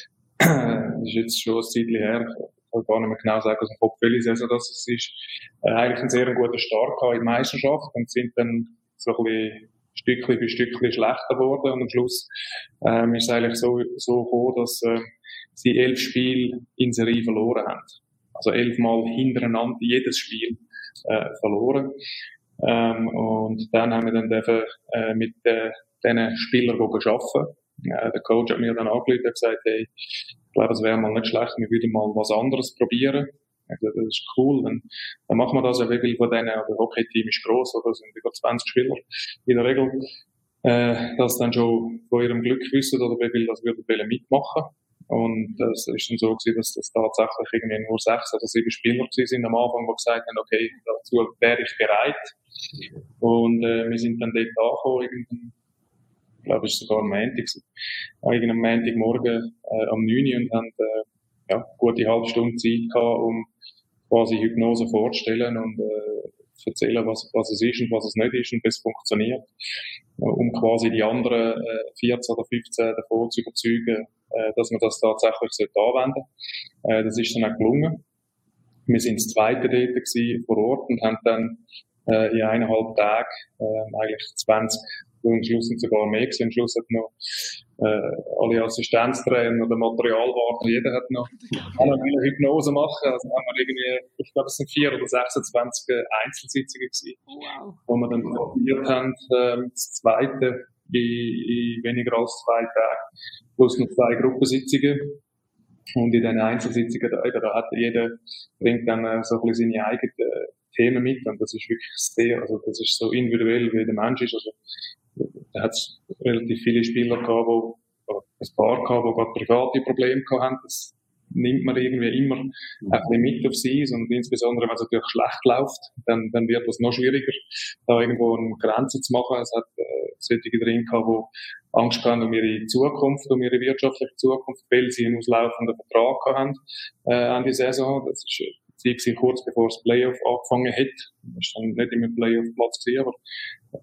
Speaker 4: das ist jetzt schon ein Zeitchen her, ich kann gar nicht mehr genau sagen, aus dem Kopf, welche Saison das ist, äh, eigentlich einen sehr guten Start gehabt in der Meisterschaft und sind dann so ein bisschen Stückchen für Stückchen schlechter geworden und am Schluss ähm, ist es eigentlich so, so gekommen, dass äh, sie elf Spiele in Serie verloren haben. Also elfmal hintereinander jedes Spiel äh, verloren. Ähm, und dann haben wir dann dürfen, äh, mit äh, diesen Spielern arbeiten. Äh, der Coach hat mir dann angerufen und gesagt, hey, ich glaube, es wäre mal nicht schlecht, wir würden mal was anderes probieren. Also, das ist cool, dann, dann machen wir das. Ja, viel von denen, der Hockey-Team ist gross, oder sind über 20 Spieler in der Regel, äh, das dann schon von ihrem Glück wissen, oder wie viel das würden mitmachen. Und das ist dann so gewesen, dass das tatsächlich irgendwie nur sechs oder sieben Spieler sind am Anfang, die gesagt haben, okay, dazu wäre ich bereit. Und äh, wir sind dann dort angekommen, irgendwann, ich glaube, es war sogar am Montag, irgendeinem Montagmorgen äh, am 9 und haben äh, ja, gute halbe Stunde Zeit gehabt, um quasi Hypnose vorzustellen und äh, erzählen, was, was es ist und was es nicht ist und wie es funktioniert, um quasi die anderen äh, 14 oder 15 davon zu überzeugen, äh, dass man das tatsächlich anwenden sollte. Äh, das ist dann auch gelungen. Wir sind das zweite dort vor Ort und haben dann äh, in eineinhalb Tagen äh, eigentlich 20 und am Schluss sind sogar mehr gewesen. Am Schluss hat noch äh, alle Assistenztrainer oder Materialwarten, jeder hat noch eine Hypnose machen. Also haben wir irgendwie, ich glaube, es sind vier oder 26 Einzelsitzungen gewesen, wow. wo wir dann probiert haben, äh, das zweite in, in weniger als zwei Tagen, plus noch zwei Gruppensitzungen. Und in den Einzelsitzungen, da, da hat jeder, bringt dann äh, so ein bisschen seine eigenen äh, Themen mit und das ist wirklich sehr, also das ist so individuell, wie der Mensch ist. Also da hat es relativ viele Spieler gehabt, wo, ein paar gehabt, die gerade private Probleme haben. Das nimmt man irgendwie immer ein bisschen mit auf sich und insbesondere, wenn es natürlich schlecht läuft, dann, dann wird es noch schwieriger, da irgendwo eine Grenze zu machen. Es hat äh, solche drin gehabt, die Angst haben um ihre Zukunft, um ihre wirtschaftliche Zukunft, weil sie einen auslaufenden Vertrag haben äh, an die Saison. Das ist Zeit kurz bevor das Playoff angefangen hat. Das ist dann nicht immer Playoff-Platz gewesen, aber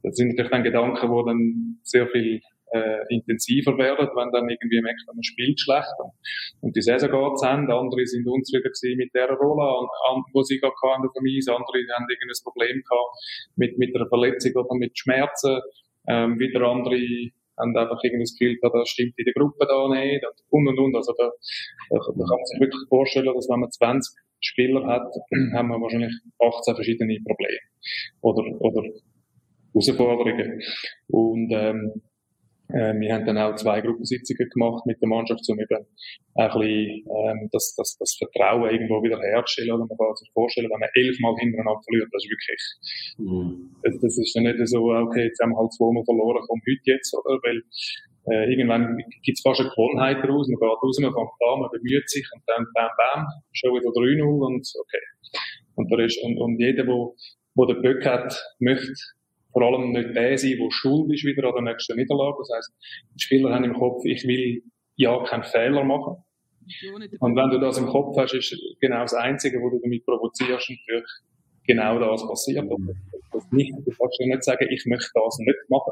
Speaker 4: das sind natürlich dann Gedanken, die dann sehr viel äh, intensiver werden, wenn dann irgendwie merkt, man spielt schlecht. Und die Saison geht Ende. Andere sind unzufrieden gewesen mit der Rolle, wo sie gerade hatten auf dem Eis. Andere haben irgendein Problem gehabt mit, mit einer Verletzung oder mit Schmerzen. Ähm, wieder andere haben einfach irgendwie das Gefühl, da stimmt in der Gruppe da nicht und und und. Also da, da kann man sich wirklich vorstellen, dass wenn man 20 Spieler hat, haben wir wahrscheinlich 18 verschiedene Probleme oder, oder Herausforderungen. Und ähm, äh, wir haben dann auch zwei Gruppensitzungen gemacht mit der Mannschaft, um eben ein bisschen ähm, das, das, das Vertrauen irgendwo wieder herzustellen. Oder man kann sich vorstellen, wenn man elfmal hintereinander verliert, das ist wirklich, mhm. das, das ist dann nicht so, okay, jetzt haben wir halt zweimal verloren, komm heute jetzt, oder? Weil äh, irgendwann gibt es fast eine Gewohnheit daraus, man geht raus, man fängt an, man bemüht sich und dann bam, bam, schon wieder 3-0 und okay. Und, da ist, und, und jeder, wo, wo den Böck hat, möchte vor allem nicht der sein, der schuld ist wieder an der nächsten Niederlage. Das heisst, die Spieler haben im Kopf, ich will ja keinen Fehler machen. Und wenn du das im Kopf hast, ist genau das Einzige, wo du damit provozierst, natürlich genau das passiert. Mhm. Das nicht, du kannst ja nicht sagen, ich möchte das nicht machen.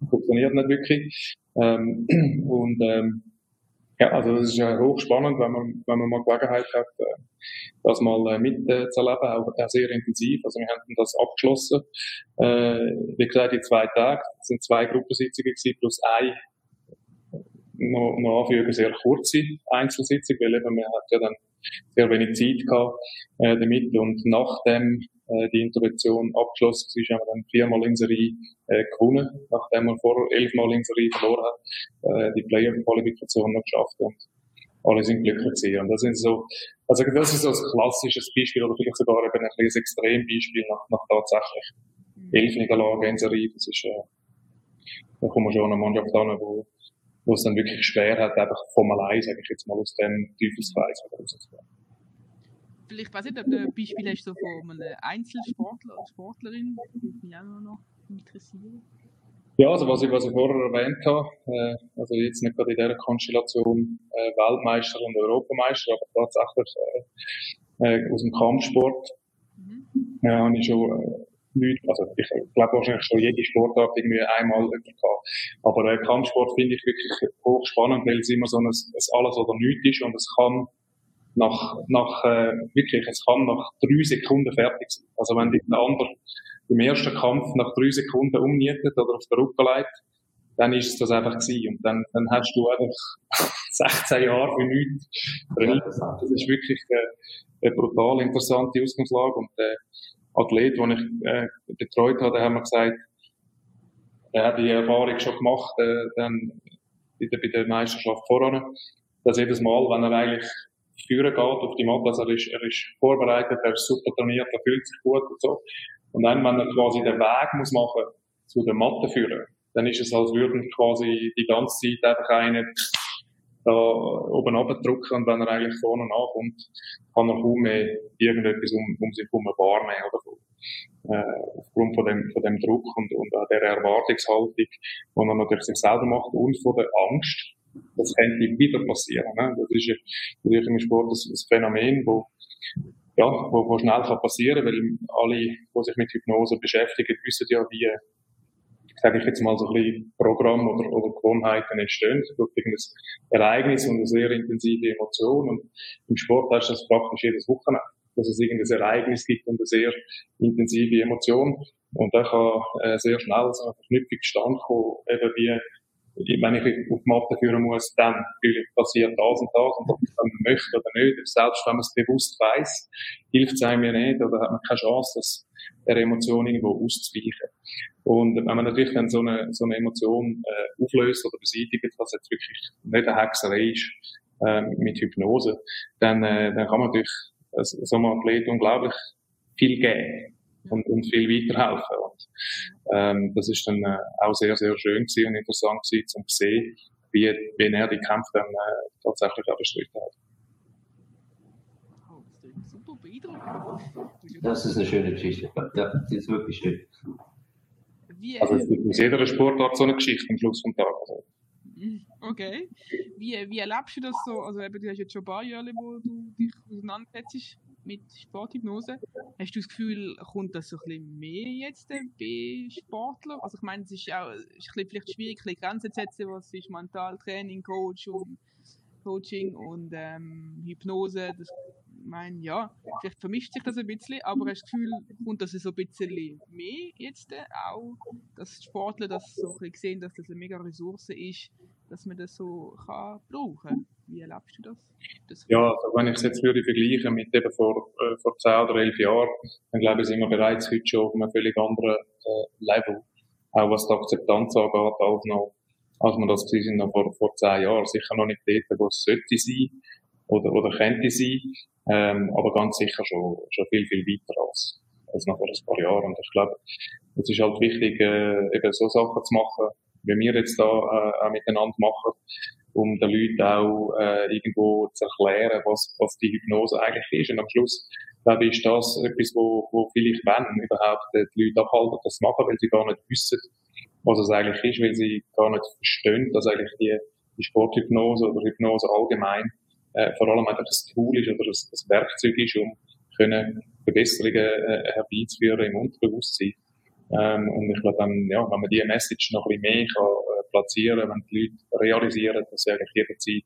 Speaker 4: Das funktioniert nicht wirklich. Ähm, und ähm, ja, also das ist ja hochspannend, wenn man, wenn man mal Gelegenheit hat, äh, das mal äh, mitzuerleben, auch, auch sehr intensiv. Also wir haben das abgeschlossen. Äh, wie gesagt, in zwei Tagen es sind zwei Gruppensitzungen gewesen, plus ein noch, noch anfügen, sehr kurze Einzelsitzung, weil eben man hat ja dann sehr wenig Zeit gehabt äh, damit und nachdem äh, die Intervention abgeschlossen ist, haben wir dann viermal in Serie äh, gewonnen, nachdem man vor elfmal in Serie verloren hat, äh, die Player-Qualifikation noch geschafft und alle sind glücklich gewesen. Und das sind so, also das ist so ein klassisches Beispiel oder vielleicht sogar eben ein kleines Extrembeispiel nach, nach tatsächlich elf Niederlagen in Serie. Das ist, äh, da kommen wir schon an eine Mannschaft an, wo, wo es dann wirklich schwer hat, einfach vom allein, sage ich jetzt mal, aus dem Teufelskreis rauszukommen
Speaker 3: vielleicht weiß ich nicht, ob du ein Beispiel hast so von einer Einzelsportler oder Sportlerin, würde mich auch noch interessieren.
Speaker 4: Ja, also was ich, was ich vorher erwähnt habe, äh, also jetzt nicht gerade in dieser Konstellation äh, Weltmeister und Europameister, aber tatsächlich äh, äh, aus dem Kampfsport mhm. äh, habe ich schon äh, Leute, also ich glaube wahrscheinlich schon jede Sportart irgendwie einmal gehabt. Aber äh, Kampfsport finde ich wirklich hochspannend, weil es immer so ein, ein alles oder nichts ist und es kann nach, nach äh, wirklich, es kann nach drei Sekunden fertig sein. Also wenn der andere im ersten Kampf nach drei Sekunden umnietet oder auf der Rücken legt, dann ist es das einfach gewesen. Und dann, dann hast du einfach 16 Jahre für nichts trainiert. Das ist wirklich äh, eine brutal interessante Ausgangslage. Und der Athlet, den ich äh, betreut habe, der hat mir gesagt, er hat die Erfahrung schon gemacht, äh, dann bei der, bei der Meisterschaft voran, dass jedes Mal, wenn er eigentlich führen geht auf die Matte, also er ist, er ist vorbereitet, er ist super trainiert, er fühlt sich gut und so. Und dann, wenn er quasi den Weg muss machen zu der Matte führen, dann ist es, als würden quasi die ganze Zeit einfach einen da oben drücken und wenn er eigentlich vorne nachkommt, kann er kaum mehr irgendetwas um, um sich herum wahrnehmen oder so. Äh, aufgrund von dem, von dem Druck und, und auch der Erwartungshaltung, die er natürlich sich selber macht und von der Angst, das könnte wieder passieren. Ne? Das ist natürlich im Sport ein, Phänomen, wo ja, wo, wo schnell kann passieren, weil alle, die sich mit Hypnose beschäftigen, wissen ja, wie sage ich jetzt mal so ein bisschen Programm oder, oder Gewohnheiten entstehen durch irgendein Ereignis und eine sehr intensive Emotion. Und im Sport hast du das praktisch jedes Wochenende, dass es irgendein Ereignis gibt und eine sehr intensive Emotion. Und da kann äh, sehr schnell so eine Verknüpfung stand kommen, eben wie wenn ich auf die Matte führen muss, dann passiert das und das und ob ich dann möchte oder nicht. Selbst wenn man es bewusst weiß, hilft es einem ja nicht oder hat man keine Chance, das der Emotion irgendwo auszuweichen. Und wenn man natürlich dann so eine, so eine Emotion äh, auflöst oder beseitigt, was jetzt wirklich nicht eine Hexerei ist, äh, mit Hypnose, dann, äh, dann kann man natürlich äh, so einem Athlet unglaublich viel geben und, und viel weiterhelfen. Und, ähm, das ist dann äh, auch sehr, sehr schön gewesen und interessant gewesen, zum sehen, wie, wie er die Kämpfe dann äh, tatsächlich auch bestritten hat.
Speaker 2: Das ist eine schöne Geschichte. Ja, die ist wirklich schön.
Speaker 4: Wie, also es gibt aus jeder Sportart so eine Geschichte am Schluss vom Tag. Also.
Speaker 3: Okay. Wie, wie erlebst du das so? Also eben, du hast jetzt schon ein paar Jahre, wo du dich auseinandersetzt mit Sporthypnose. Hast du das Gefühl, kommt das so ein bisschen mehr jetzt bei Sportlern? Also ich meine, es ist auch ist vielleicht schwierig, ein bisschen Grenzen zu setzen, was ist Mentaltraining, Coach und Coaching und ähm, Hypnose. Das ich meine, ja, vielleicht vermischt sich das ein bisschen, aber hast das Gefühl, kommt das so ein bisschen mehr jetzt auch, dass Sportler das so sehen, dass das eine mega Ressource ist, dass man das so kann brauchen Wie erlebst du das? das
Speaker 4: ja, also wenn ich es jetzt würde vergleichen mit eben vor, äh, vor 10 oder 11 Jahren, dann glaube ich, sind wir bereits heute schon auf einem völlig anderen äh, Level. Auch was die Akzeptanz angeht, als, noch, als wir das sind noch vor, vor 10 Jahren. Sicher noch nicht dort, wo es sollte sein oder, oder könnte sein. Ähm, aber ganz sicher schon, schon viel, viel weiter als, als noch vor ein paar Jahren. Und ich glaube, es ist halt wichtig, äh, eben so Sachen zu machen, wie wir jetzt da äh, auch miteinander machen, um den Leuten auch äh, irgendwo zu erklären, was, was die Hypnose eigentlich ist. Und am Schluss, glaube ich, ist das etwas, wo, wo vielleicht wenn überhaupt die Leute abhalten, das zu machen, weil sie gar nicht wissen, was es eigentlich ist, weil sie gar nicht verstehen, dass eigentlich die, die Sporthypnose oder Hypnose allgemein äh, vor allem einfach ein Tool ist oder ein, ein Werkzeug ist, um können Verbesserungen äh, herbeizuführen im Unterbewusstsein. Ähm, und ich glaube dann, ja, wenn man diese Message noch ein bisschen mehr kann, äh, platzieren, wenn die Leute realisieren, dass sie eigentlich jederzeit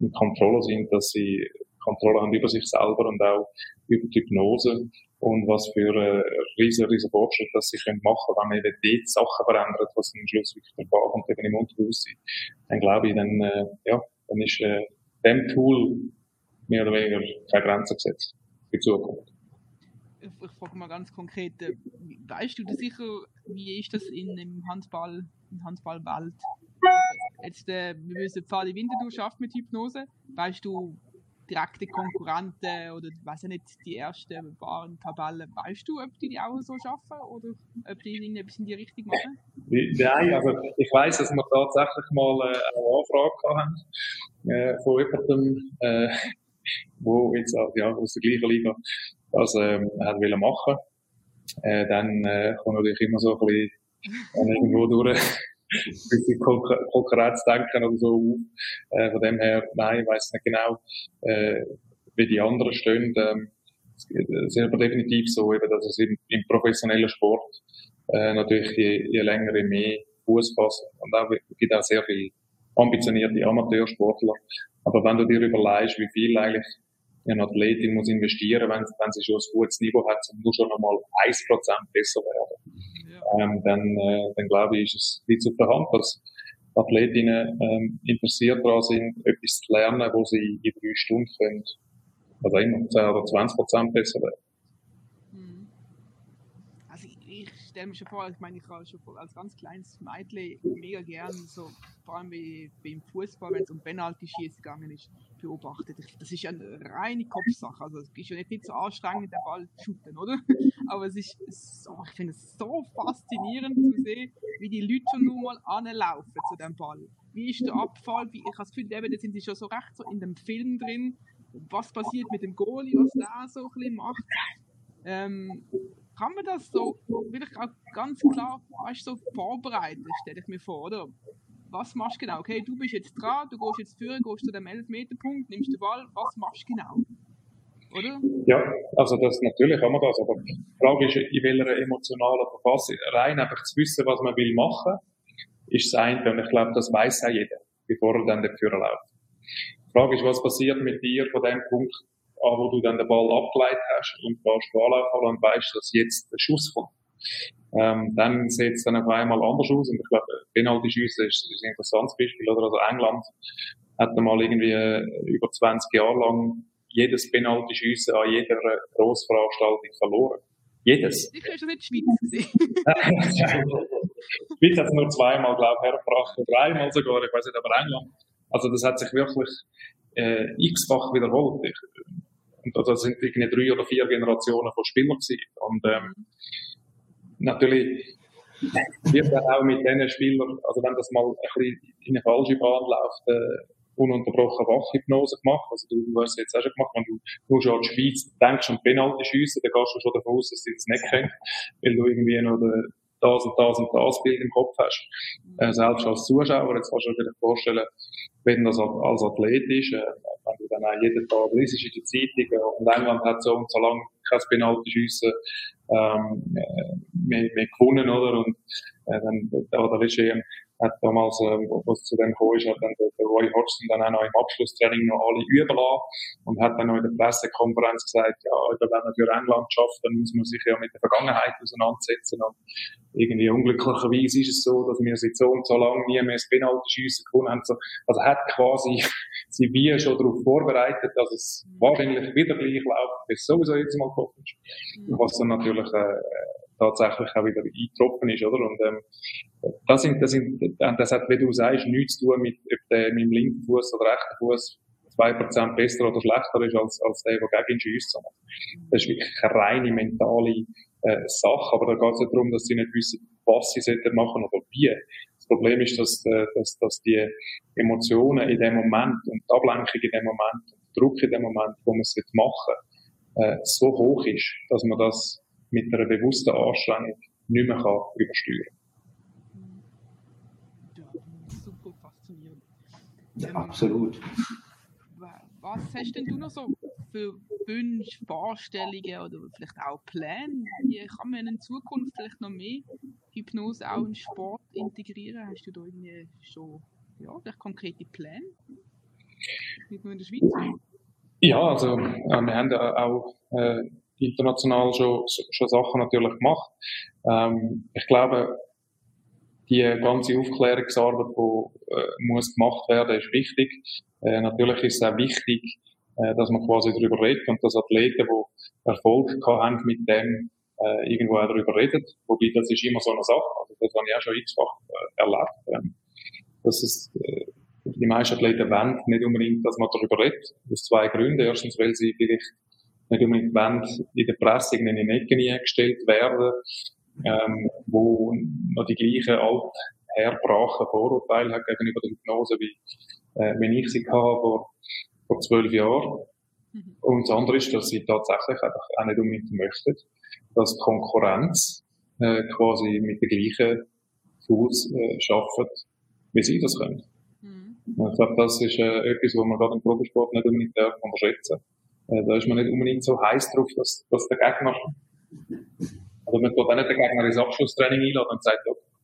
Speaker 4: in Kontrolle sind, dass sie Kontrolle haben über sich selber und auch über die Hypnose und was für äh, riesen, riesen Fortschritt, dass sie können machen, wenn man eben die Sachen verändert, was am Schluss wirklich der Fall kommt, eben im Unterbewusstsein. Dann glaube ich, dann, äh, ja, dann ist, äh, dem Tool mehr oder weniger keine Grenzen gesetzt für die Zukunft.
Speaker 3: Ich, frage mal ganz konkret, äh, weißt du sicher, wie ist das in dem Handball, in Handballwelt? Jetzt, äh, wir wissen, Pfadi Winterthur schafft mit Hypnose. Weißt du, direkte Konkurrenten oder weiß ich nicht, die ersten waren Tabellen, weißt du, ob die die auch so schaffen oder ob die irgendetwas in die Richtung machen?
Speaker 4: Nein, also ich weiß, dass wir tatsächlich mal äh, eine Anfrage haben äh, von jemandem, äh, wo jetzt ja, aus der gleichen Liga das ähm, hat wollen machen. Äh, dann äh, kommt natürlich immer so ein bisschen irgendwo durch bisschen Konkurrenzdenken oder so auf. Äh, von dem her, nein, ich weiss nicht genau, äh, wie die anderen stehen. Ähm, es ist aber definitiv so, eben, dass es im, im professionellen Sport äh, natürlich je, je länger, je mehr Fuß fasst. Und auch, es gibt auch sehr viele ambitionierte Amateursportler. Aber wenn du dir überlegst, wie viel eigentlich eine Athletin muss investieren, wenn, wenn sie schon ein gutes Niveau hat, um nur schon einmal 1% besser werden, ja. ähm, dann, äh, dann glaube ich, ist es nicht auf der Hand, dass Athletinnen ähm, interessiert daran sind, etwas zu lernen, wo sie in drei Stunden können, also immer 10 oder 20% besser werden.
Speaker 3: Stelle mir schon vor, ich meine, ich habe schon als ganz kleines Mädchen mega gern, so, vor allem wie, beim Fußball, wenn es um Penalty-Schießen gegangen ist, beobachtet. Das ist ja eine reine Kopfsache. Also, es ist ja nicht, nicht so anstrengend, den Ball zu shooten, oder? Aber es ist so, ich finde es so faszinierend zu sehen, wie die Leute schon nur mal anlaufen zu dem Ball. Wie ist der Abfall? Wie, ich habe das Gefühl, eben, da sind sie schon so recht so in dem Film drin. Was passiert mit dem Goalie, was der so ein bisschen macht. Ähm, kann man das so wirklich auch ganz klar weißt, so vorbereiten, stelle ich mir vor, oder? Was machst du genau? Okay, du bist jetzt dran, du gehst jetzt führen, gehst zu dem 11-Meter-Punkt, nimmst den Ball, was machst du genau? Oder?
Speaker 4: Ja, also das, natürlich kann man das, aber die Frage ist, in welcher emotionalen Verfassung, rein einfach zu wissen, was man will machen, ist das eine, und ich glaube, das weiß auch jeder, bevor er dann dafür läuft. Die Frage ist, was passiert mit dir von dem Punkt an, wo du dann den Ball abgeleitet hast und kannst du anlaufen und weißt, dass jetzt der Schuss kommt. Ähm, dann sieht es dann auf einmal anders aus. Und ich glaube, Penalty-Schüsse ist, ist ein interessantes Beispiel. Oder? Also England hat mal irgendwie äh, über 20 Jahre lang jedes Penalty-Schüsse an jeder Grossveranstaltung verloren. Jedes.
Speaker 3: Ich habe schon nicht die Schweiz
Speaker 4: Schweiz hat es nur zweimal, glaube ich, hergebracht. Oder dreimal sogar, ich weiß nicht, aber England. Also das hat sich wirklich äh, x-fach wiederholt. Ich, und also das sind irgendwie drei oder vier Generationen von Spielern gewesen. Und ähm, natürlich wird dann auch mit diesen Spielern, also wenn das mal ein bisschen in eine falsche Bahn läuft, äh, ununterbrochen Wachhypnose gemacht. Also du, hast es jetzt auch schon gemacht, wenn du nur schon an die Schweiz denkst und Penalty schiessen, dann gehst du schon davon aus, dass sie das nicht kennen, weil du irgendwie noch das und das und das Bild im Kopf hast. Äh, selbst als Zuschauer, jetzt kannst du dir vorstellen, wenn das als Athlet ist, äh, wenn du dann auch jeden Tag liest in der Zeitung, äh, und England hat so und so lange kein Penalty schiessen ähm, äh, mehr, mehr gewonnen, oder? Und äh, dann, da, da ist eben, hat damals, äh, was zu dem gekommen ist, hat dann der, der Roy Hodgson dann auch noch im Abschlusstraining noch alle üben lassen und hat dann noch in der Pressekonferenz gesagt, ja, wenn man für England schafft, dann muss man sich ja mit der Vergangenheit auseinandersetzen und irgendwie unglücklicherweise ist es so, dass wir seit so und so lang nie mehr das Penalty-Schiessen gewonnen haben. Also hat quasi sie wie schon darauf vorbereitet, dass es wahrscheinlich wieder gleich läuft, bis sowieso jetzt mal gekommen ist. Was dann natürlich äh, tatsächlich auch wieder eingetroffen ist, oder? Und ähm, das, sind, das, sind, das hat, wie du sagst, nichts zu tun mit, ob der mit dem linken Fuß oder rechten Fuß zwei Prozent besser oder schlechter ist als, als der, der gegen ihn schießt. Das ist wirklich eine reine mentale äh, Sache, aber da geht es nicht darum, dass sie nicht wissen, was sie sollten machen oder wie. Das Problem ist, dass, äh, dass, dass die Emotionen in dem Moment und die Ablenkung in dem Moment und der Druck in dem Moment, wo man es machen äh, so hoch ist, dass man das mit einer bewussten Anstrengung nicht mehr kann übersteuern
Speaker 3: Ja, super faszinierend.
Speaker 2: Ähm, Absolut.
Speaker 3: Was hast denn du noch so für Wünsche, Vorstellungen oder vielleicht auch Pläne? Wie kann man in Zukunft vielleicht noch mehr Hypnose auch in Sport integrieren? Hast du da irgendwie schon ja, vielleicht konkrete Pläne? Nicht nur in der Schweiz?
Speaker 4: Ja, also äh, wir haben ja auch äh, international schon, schon Sachen natürlich gemacht. Ähm, ich glaube, die ganze Aufklärungsarbeit, die äh, muss gemacht werden, ist wichtig. Äh, natürlich ist es auch wichtig, äh, dass man quasi darüber redet und dass Athleten, die Erfolg haben mit dem, äh, irgendwo auch darüber reden. Wobei, das ist immer so eine Sache. Also, das habe ich auch schon x-fach äh, erlebt. Ähm, dass es, äh, die meisten Athleten wollen nicht unbedingt, dass man darüber redet. Aus zwei Gründen. Erstens, weil sie vielleicht nicht unbedingt wollen, in der Presse in eine Ecke eingestellt werden, ähm, wo noch die gleichen alt herbrachen Vorurteile hat gegenüber der Hypnose, wie äh, wenn ich sie hatte vor, vor zwölf Jahren. Mhm. Und das andere ist, dass sie tatsächlich einfach auch nicht unbedingt möchten, dass Konkurrenz äh, quasi mit der gleichen Tools äh, arbeitet, wie sie das können. Mhm. Ich glaube, das ist äh, etwas, was man gerade im Profisport nicht unbedingt unterschätzen darf da ist man nicht unbedingt so heiß drauf, dass, dass der Gegner, also man tut auch nicht den Gegner ins Abschlusstraining einladen und sagt,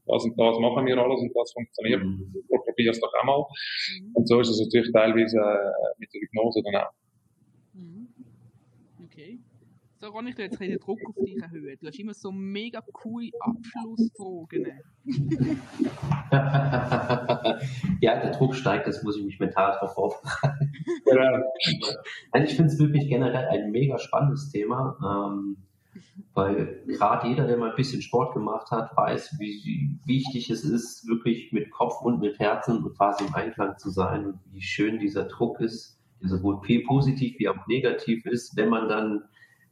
Speaker 4: das und das machen wir alles und das funktioniert. Mhm. Probier es doch einmal. Mhm. Und so ist es natürlich teilweise äh, mit der Hypnose dann auch.
Speaker 3: Mhm. Okay. So kann ich da jetzt den Druck auf dich erhöhen. Du hast immer so mega coole Abschlussfragen.
Speaker 2: ja, der Druck steigt, das muss ich mich mental darauf vorbereiten. Ja. ich finde es wirklich generell ein mega spannendes Thema. Ähm, weil gerade jeder, der mal ein bisschen Sport gemacht hat, weiß, wie wichtig es ist, wirklich mit Kopf und mit Herzen und quasi im Einklang zu sein und wie schön dieser Druck ist, der sowohl positiv wie auch negativ ist, wenn man dann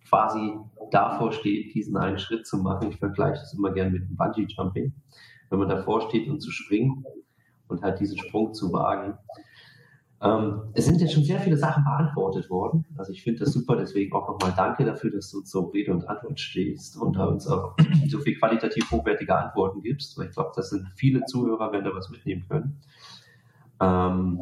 Speaker 2: quasi davor steht, diesen einen Schritt zu machen. Ich vergleiche das immer gerne mit dem Bungee-Jumping. Wenn man davor steht und zu springen und halt diesen Sprung zu wagen, ähm, es sind jetzt schon sehr viele Sachen beantwortet worden. Also ich finde das super, deswegen auch nochmal danke dafür, dass du zur Rede und Antwort stehst und uns auch so viel qualitativ hochwertige Antworten gibst. Ich glaube, das sind viele Zuhörer, wenn da was mitnehmen können. Ähm,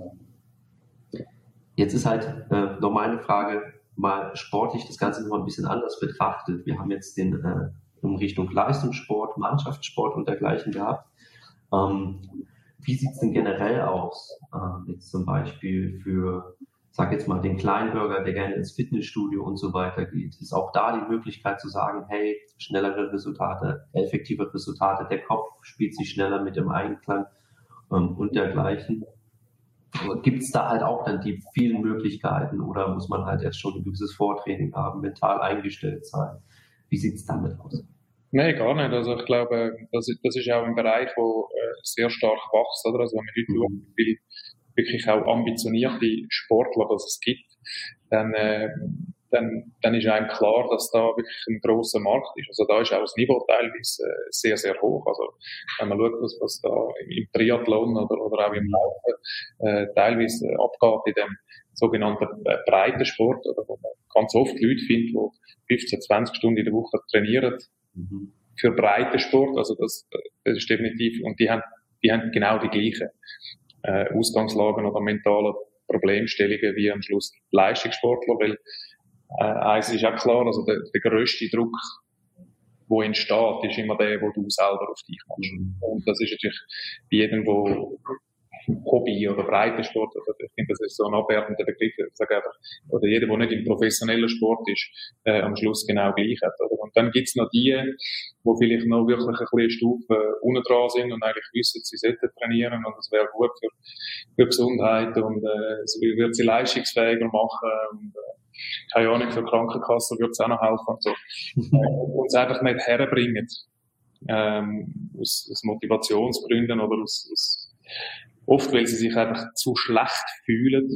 Speaker 2: jetzt ist halt äh, noch meine Frage, mal sportlich das Ganze noch ein bisschen anders betrachtet. Wir haben jetzt den äh, in Richtung Leistungssport, Mannschaftssport und dergleichen gehabt. Ähm, wie sieht es denn generell aus? Ähm, jetzt zum Beispiel für, sag jetzt mal, den Kleinbürger, der gerne ins Fitnessstudio und so weiter geht. Ist auch da die Möglichkeit zu sagen, hey, schnellere Resultate, effektive Resultate, der Kopf spielt sich schneller mit dem Einklang ähm, und dergleichen. Gibt es da halt auch dann die vielen Möglichkeiten oder muss man halt erst schon ein gewisses Vortraining haben, mental eingestellt sein? Wie sieht es damit aus?
Speaker 4: Nein, gar nicht. Also ich glaube, das, das ist auch ein Bereich, wo äh, sehr stark wächst. Oder? Also wenn man heute mhm. wirklich auch ambitionierte Sportler das es gibt, dann, äh, dann, dann ist einem klar, dass da wirklich ein großer Markt ist. Also da ist auch das Niveau teilweise äh, sehr, sehr hoch. Also wenn man schaut, was, was da im Triathlon oder, oder auch im Laufen äh, teilweise abgeht in dem sogenannten äh, Breitensport, oder wo man ganz oft Leute findet, die 15, 20 Stunden in der Woche trainieren, Mhm. Für Breitensport, also das, das ist definitiv, und die haben, die haben genau die gleichen äh, Ausgangslagen oder mentalen Problemstellungen wie am Schluss Leistungssportler, weil äh, eins ist auch klar, also der, der größte Druck, wo entsteht, ist immer der, wo du selber auf dich machst. Mhm. Und das ist natürlich bei jedem, wo Hobby oder Breitensport, oder ich finde, das ist so ein abwertender Begriff, ich sage einfach, oder jeder, der nicht im professionellen Sport ist, äh, am Schluss genau gleich hat. Oder? Und dann gibt's noch die, wo vielleicht noch wirklich ein bisschen Stufe unten dran sind und eigentlich wissen, sie sollten trainieren und das wäre gut für, für Gesundheit und äh, es wird sie leistungsfähiger machen und äh, keine Ahnung, für Krankenkassen wird es auch noch helfen und so. und es einfach nicht herbringen, ähm, aus, aus Motivationsgründen oder aus, aus Oft, weil sie sich einfach zu schlecht fühlen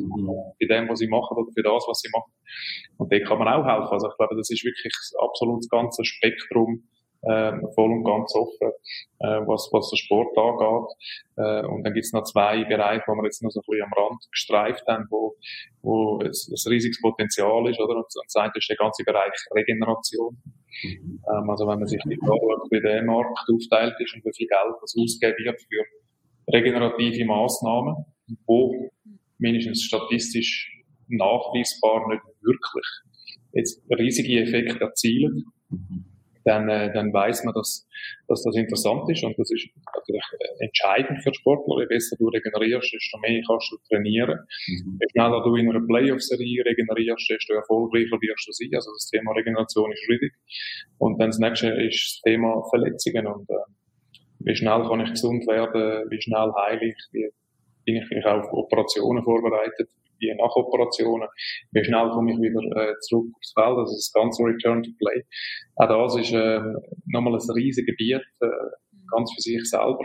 Speaker 4: bei dem, was sie machen oder für das, was sie machen. Und da kann man auch helfen. Also ich glaube, das ist wirklich absolut das ganze Spektrum äh, voll und ganz offen, äh, was, was der Sport angeht. Äh, und dann gibt es noch zwei Bereiche, wo wir jetzt noch so ein bisschen am Rand gestreift haben, wo, wo es ein riesiges Potenzial ist. Oder? Und das eine ist der ganze Bereich Regeneration. Mhm. Ähm, also wenn man sich nicht anschaut, wie der Markt aufteilt ist und wie viel Geld das ausgegeben wird für regenerative Maßnahmen, wo mindestens statistisch nachweisbar nicht wirklich jetzt riesige Effekte erzielen, dann, äh, dann weiß man, dass, dass das interessant ist und das ist natürlich entscheidend für Sportler. Je besser du regenerierst, desto mehr kannst du trainieren. Mhm. Je schneller du in einer Playoff-Serie regenerierst, desto erfolgreicher wirst du sein. Also das Thema Regeneration ist riesig. Und dann das nächste ist das Thema Verletzungen und äh, wie schnell kann ich gesund werden, wie schnell heile ich, wie bin ich auf Operationen vorbereitet, wie nach Operationen, wie schnell komme ich wieder äh, zurück aufs Feld, also das ganze Return to Play. Auch das ist äh, nochmal ein riesiges Gebiet, äh, ganz für sich selber,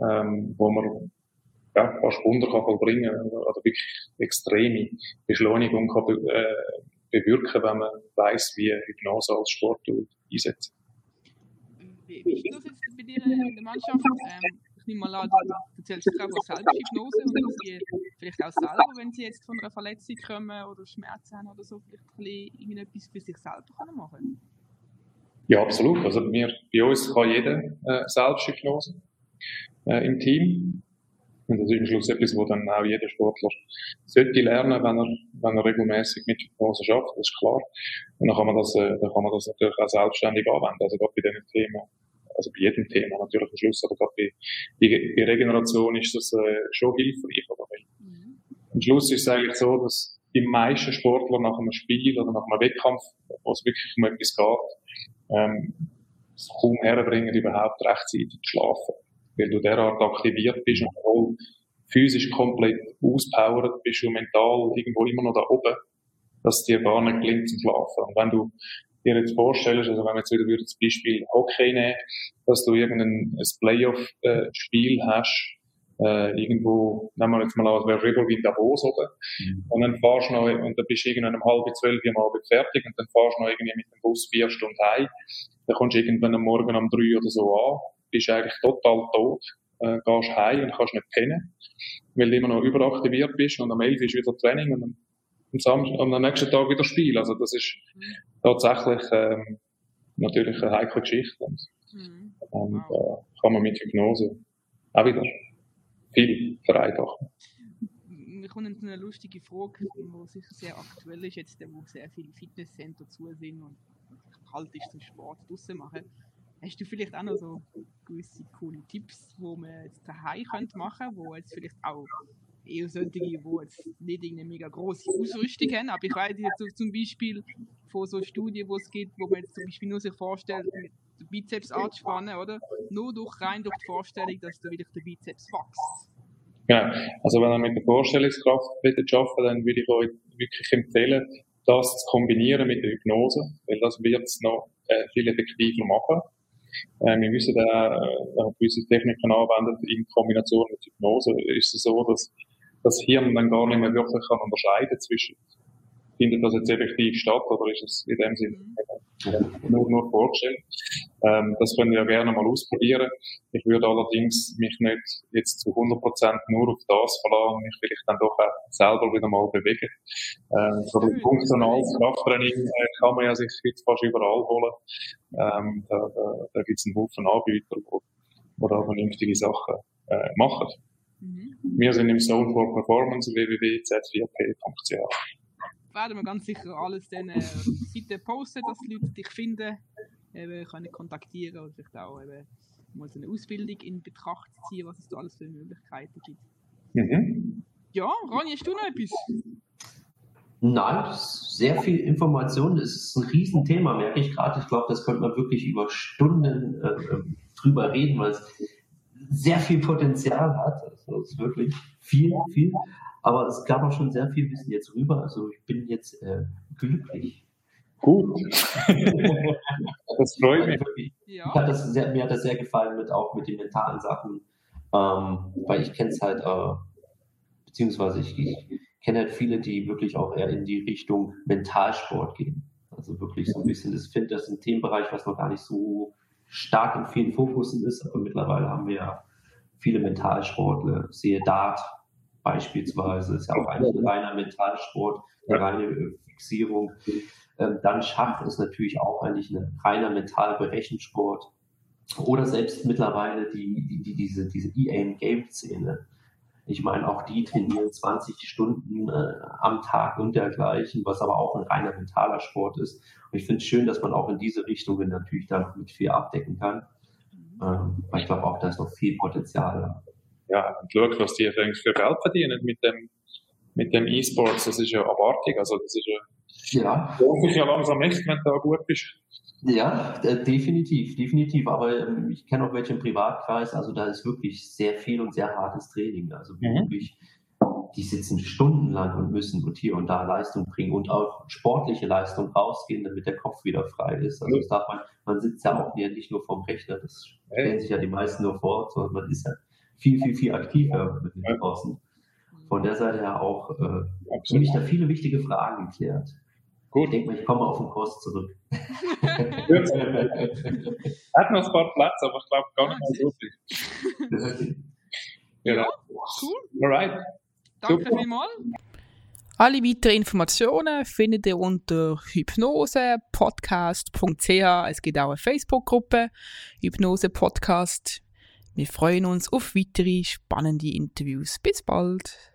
Speaker 4: ähm, wo man ja, fast Wunder kann vollbringen oder wirklich extreme Beschleunigung kann äh, bewirken, wenn man weiß, wie Hypnose als Sporttool einsetzt
Speaker 3: wie, wie ist das jetzt bei dir in der Mannschaft? Ähm, ich nehme mal an, du erzählst jetzt auch Selbsthypnose und dass sie vielleicht auch selber, wenn sie jetzt von einer Verletzung kommen oder Schmerzen haben oder so, vielleicht ein bisschen irgendetwas für sich selber können machen
Speaker 4: Ja, absolut. Also wir, bei uns kann jeder äh, Selbsthypnose äh, im Team. Und das ist am Schluss etwas, wo dann auch jeder Sportler sollte lernen, wenn er, wenn er regelmäßig mit Hypnose schafft, das ist klar. Und dann kann man das, äh, dann kann man das natürlich auch selbstständig anwenden. Also gerade bei diesen Themen, also bei jedem Thema natürlich am Schluss, aber gerade bei, bei, Regeneration ist das äh, schon hilfreich. Oder? Mhm. Am Schluss ist es eigentlich so, dass die meisten Sportler nach einem Spiel oder nach einem Wettkampf, wo es wirklich um etwas geht, ähm, es kaum herbringen, überhaupt rechtzeitig zu schlafen weil du derart aktiviert bist und voll physisch komplett auspowert bist und mental irgendwo immer noch da oben, dass dir gar nicht gelingt zum Schlafen. Und wenn du dir jetzt vorstellst, also wenn wir jetzt wieder das Beispiel Hockey nehmen, dass du irgendein Playoff-Spiel hast, äh, irgendwo, nehmen wir jetzt mal an, es wäre Rebel wie Davos oben, mhm. und dann fahrst du noch, und dann bist du irgendwann um halb zwölf am Abend fertig, und dann fahrst du noch irgendwie mit dem Bus vier Stunden heim, dann kommst du irgendwann am Morgen um drei oder so an, bist eigentlich total tot, äh, gehst heim und kannst nicht pennen, weil du immer noch überaktiviert bist und am 11 ist wieder Training und am, am, Samstag, am nächsten Tag wieder Spiel. Also das ist mhm. tatsächlich ähm, natürlich eine heikle Geschichte und, mhm. und äh, kann man mit Hypnose auch wieder viel vereinfachen.
Speaker 3: Wir kommen zu einer lustigen Frage, die sicher sehr aktuell ist, jetzt, wo sehr viele Fitnesscenter zu sind und kalt ist zum Sport draußen machen. Hast du vielleicht auch noch so gewisse coole Tipps, wo man jetzt daheim könnte machen, wo jetzt vielleicht auch eher solche, die jetzt nicht eine mega große Ausrüstung haben, aber ich weiß jetzt zum Beispiel von so Studien, wo es gibt, wo man jetzt zum Beispiel nur sich vorstellt, mit den Bizeps anzuspannen, oder? Nur durch, rein durch die Vorstellung, dass da wirklich der Bizeps wächst.
Speaker 4: Genau. Also wenn ihr mit der Vorstellungskraft arbeiten dann würde ich euch wirklich empfehlen, das zu kombinieren mit der Hypnose, weil das wird es noch äh, viel effektiver machen. Äh, wir müssen da äh, gewisse Techniken anwenden in Kombination mit Hypnose. Ist es so, dass das Hirn dann gar nicht mehr wirklich kann unterscheiden zwischen findet das jetzt effektiv statt oder ist es in dem Sinne nur, nur vorgestellt? Ähm, das können wir gerne mal ausprobieren. Ich würde allerdings mich nicht jetzt zu 100% nur auf das verlassen, mich vielleicht dann doch auch selber wieder mal bewegen. Ähm, so ein funktionales Krafttraining äh, kann man ja sich jetzt fast überall holen. Ähm, da da, da gibt es einen Haufen Anbieter, die, die da vernünftige Sachen äh, machen. Mhm. Wir sind im Zone for Performance www.z4p.ch
Speaker 3: werden wir ganz sicher alles dann äh, auf der Seite posten, dass die Leute dich finden, eben können kontaktieren oder vielleicht auch eben mal so eine Ausbildung in Betracht ziehen, was es da alles für Möglichkeiten gibt. Mhm. Ja, Ronny, hast du noch etwas?
Speaker 2: Nein, sehr viel Information. Es ist ein Riesenthema, merke ich gerade. Ich glaube, das könnte man wirklich über Stunden äh, ähm, drüber reden, weil es sehr viel Potenzial hat. Also es ist wirklich viel, viel. Aber es gab auch schon sehr viel Wissen jetzt rüber. Also ich bin jetzt äh, glücklich.
Speaker 4: Gut. das freut
Speaker 2: mich. Ja. Hat das sehr, mir hat das sehr gefallen mit auch mit den mentalen Sachen. Ähm, weil ich kenne es halt, äh, beziehungsweise ich, ich kenne halt viele, die wirklich auch eher in die Richtung Mentalsport gehen. Also wirklich so ein bisschen, das finde das ein Themenbereich, was noch gar nicht so stark in vielen Fokussen ist, aber mittlerweile haben wir ja viele Mentalsportler, sehe Dart, beispielsweise, ist ja auch eigentlich ein reiner Mentalsport, eine reine äh, Fixierung. Ähm, dann Schach ist natürlich auch eigentlich ein reiner Mentalberechensport. Oder selbst mittlerweile die, die, die diese, diese E-Aim-Game-Szene. Ich meine, auch die trainieren 20 Stunden äh, am Tag und dergleichen, was aber auch ein reiner mentaler Sport ist. Und ich finde es schön, dass man auch in diese Richtungen natürlich dann mit viel abdecken kann. Ähm, weil ich glaube auch, da ist noch viel Potenzial
Speaker 4: ja, und schau, was die eigentlich für Geld verdienen mit dem, mit dem E-Sports, das ist ja abartig, also das ist ja, ja. sich ja langsam echt, wenn da gut bist.
Speaker 2: Ja, äh, definitiv, definitiv. Aber ähm, ich kenne auch welche im Privatkreis, also da ist wirklich sehr viel und sehr hartes Training. Also mhm. wirklich, die sitzen stundenlang und müssen und hier und da Leistung bringen und auch sportliche Leistung rausgehen, damit der Kopf wieder frei ist. Also das darf man, man sitzt ja auch nicht nur vorm Rechner, das stellen sich ja die meisten nur vor, sondern man ist ja viel, viel, viel aktiver mit den draußen. Von der Seite her auch äh, für mich da viele wichtige Fragen geklärt. Gut. Ich denke mal, ich komme auf den Kurs zurück. Hat
Speaker 4: noch paar Platz, aber ich glaube gar nicht mehr so viel.
Speaker 3: genau. Cool. Alright. Danke Super. vielmals. Alle weiteren Informationen findet ihr unter hypnosepodcast.ch. Es gibt auch eine Facebook-Gruppe, Hypnose Podcast
Speaker 1: Wir freuen uns auf weitere spannende Interviews. Bis bald!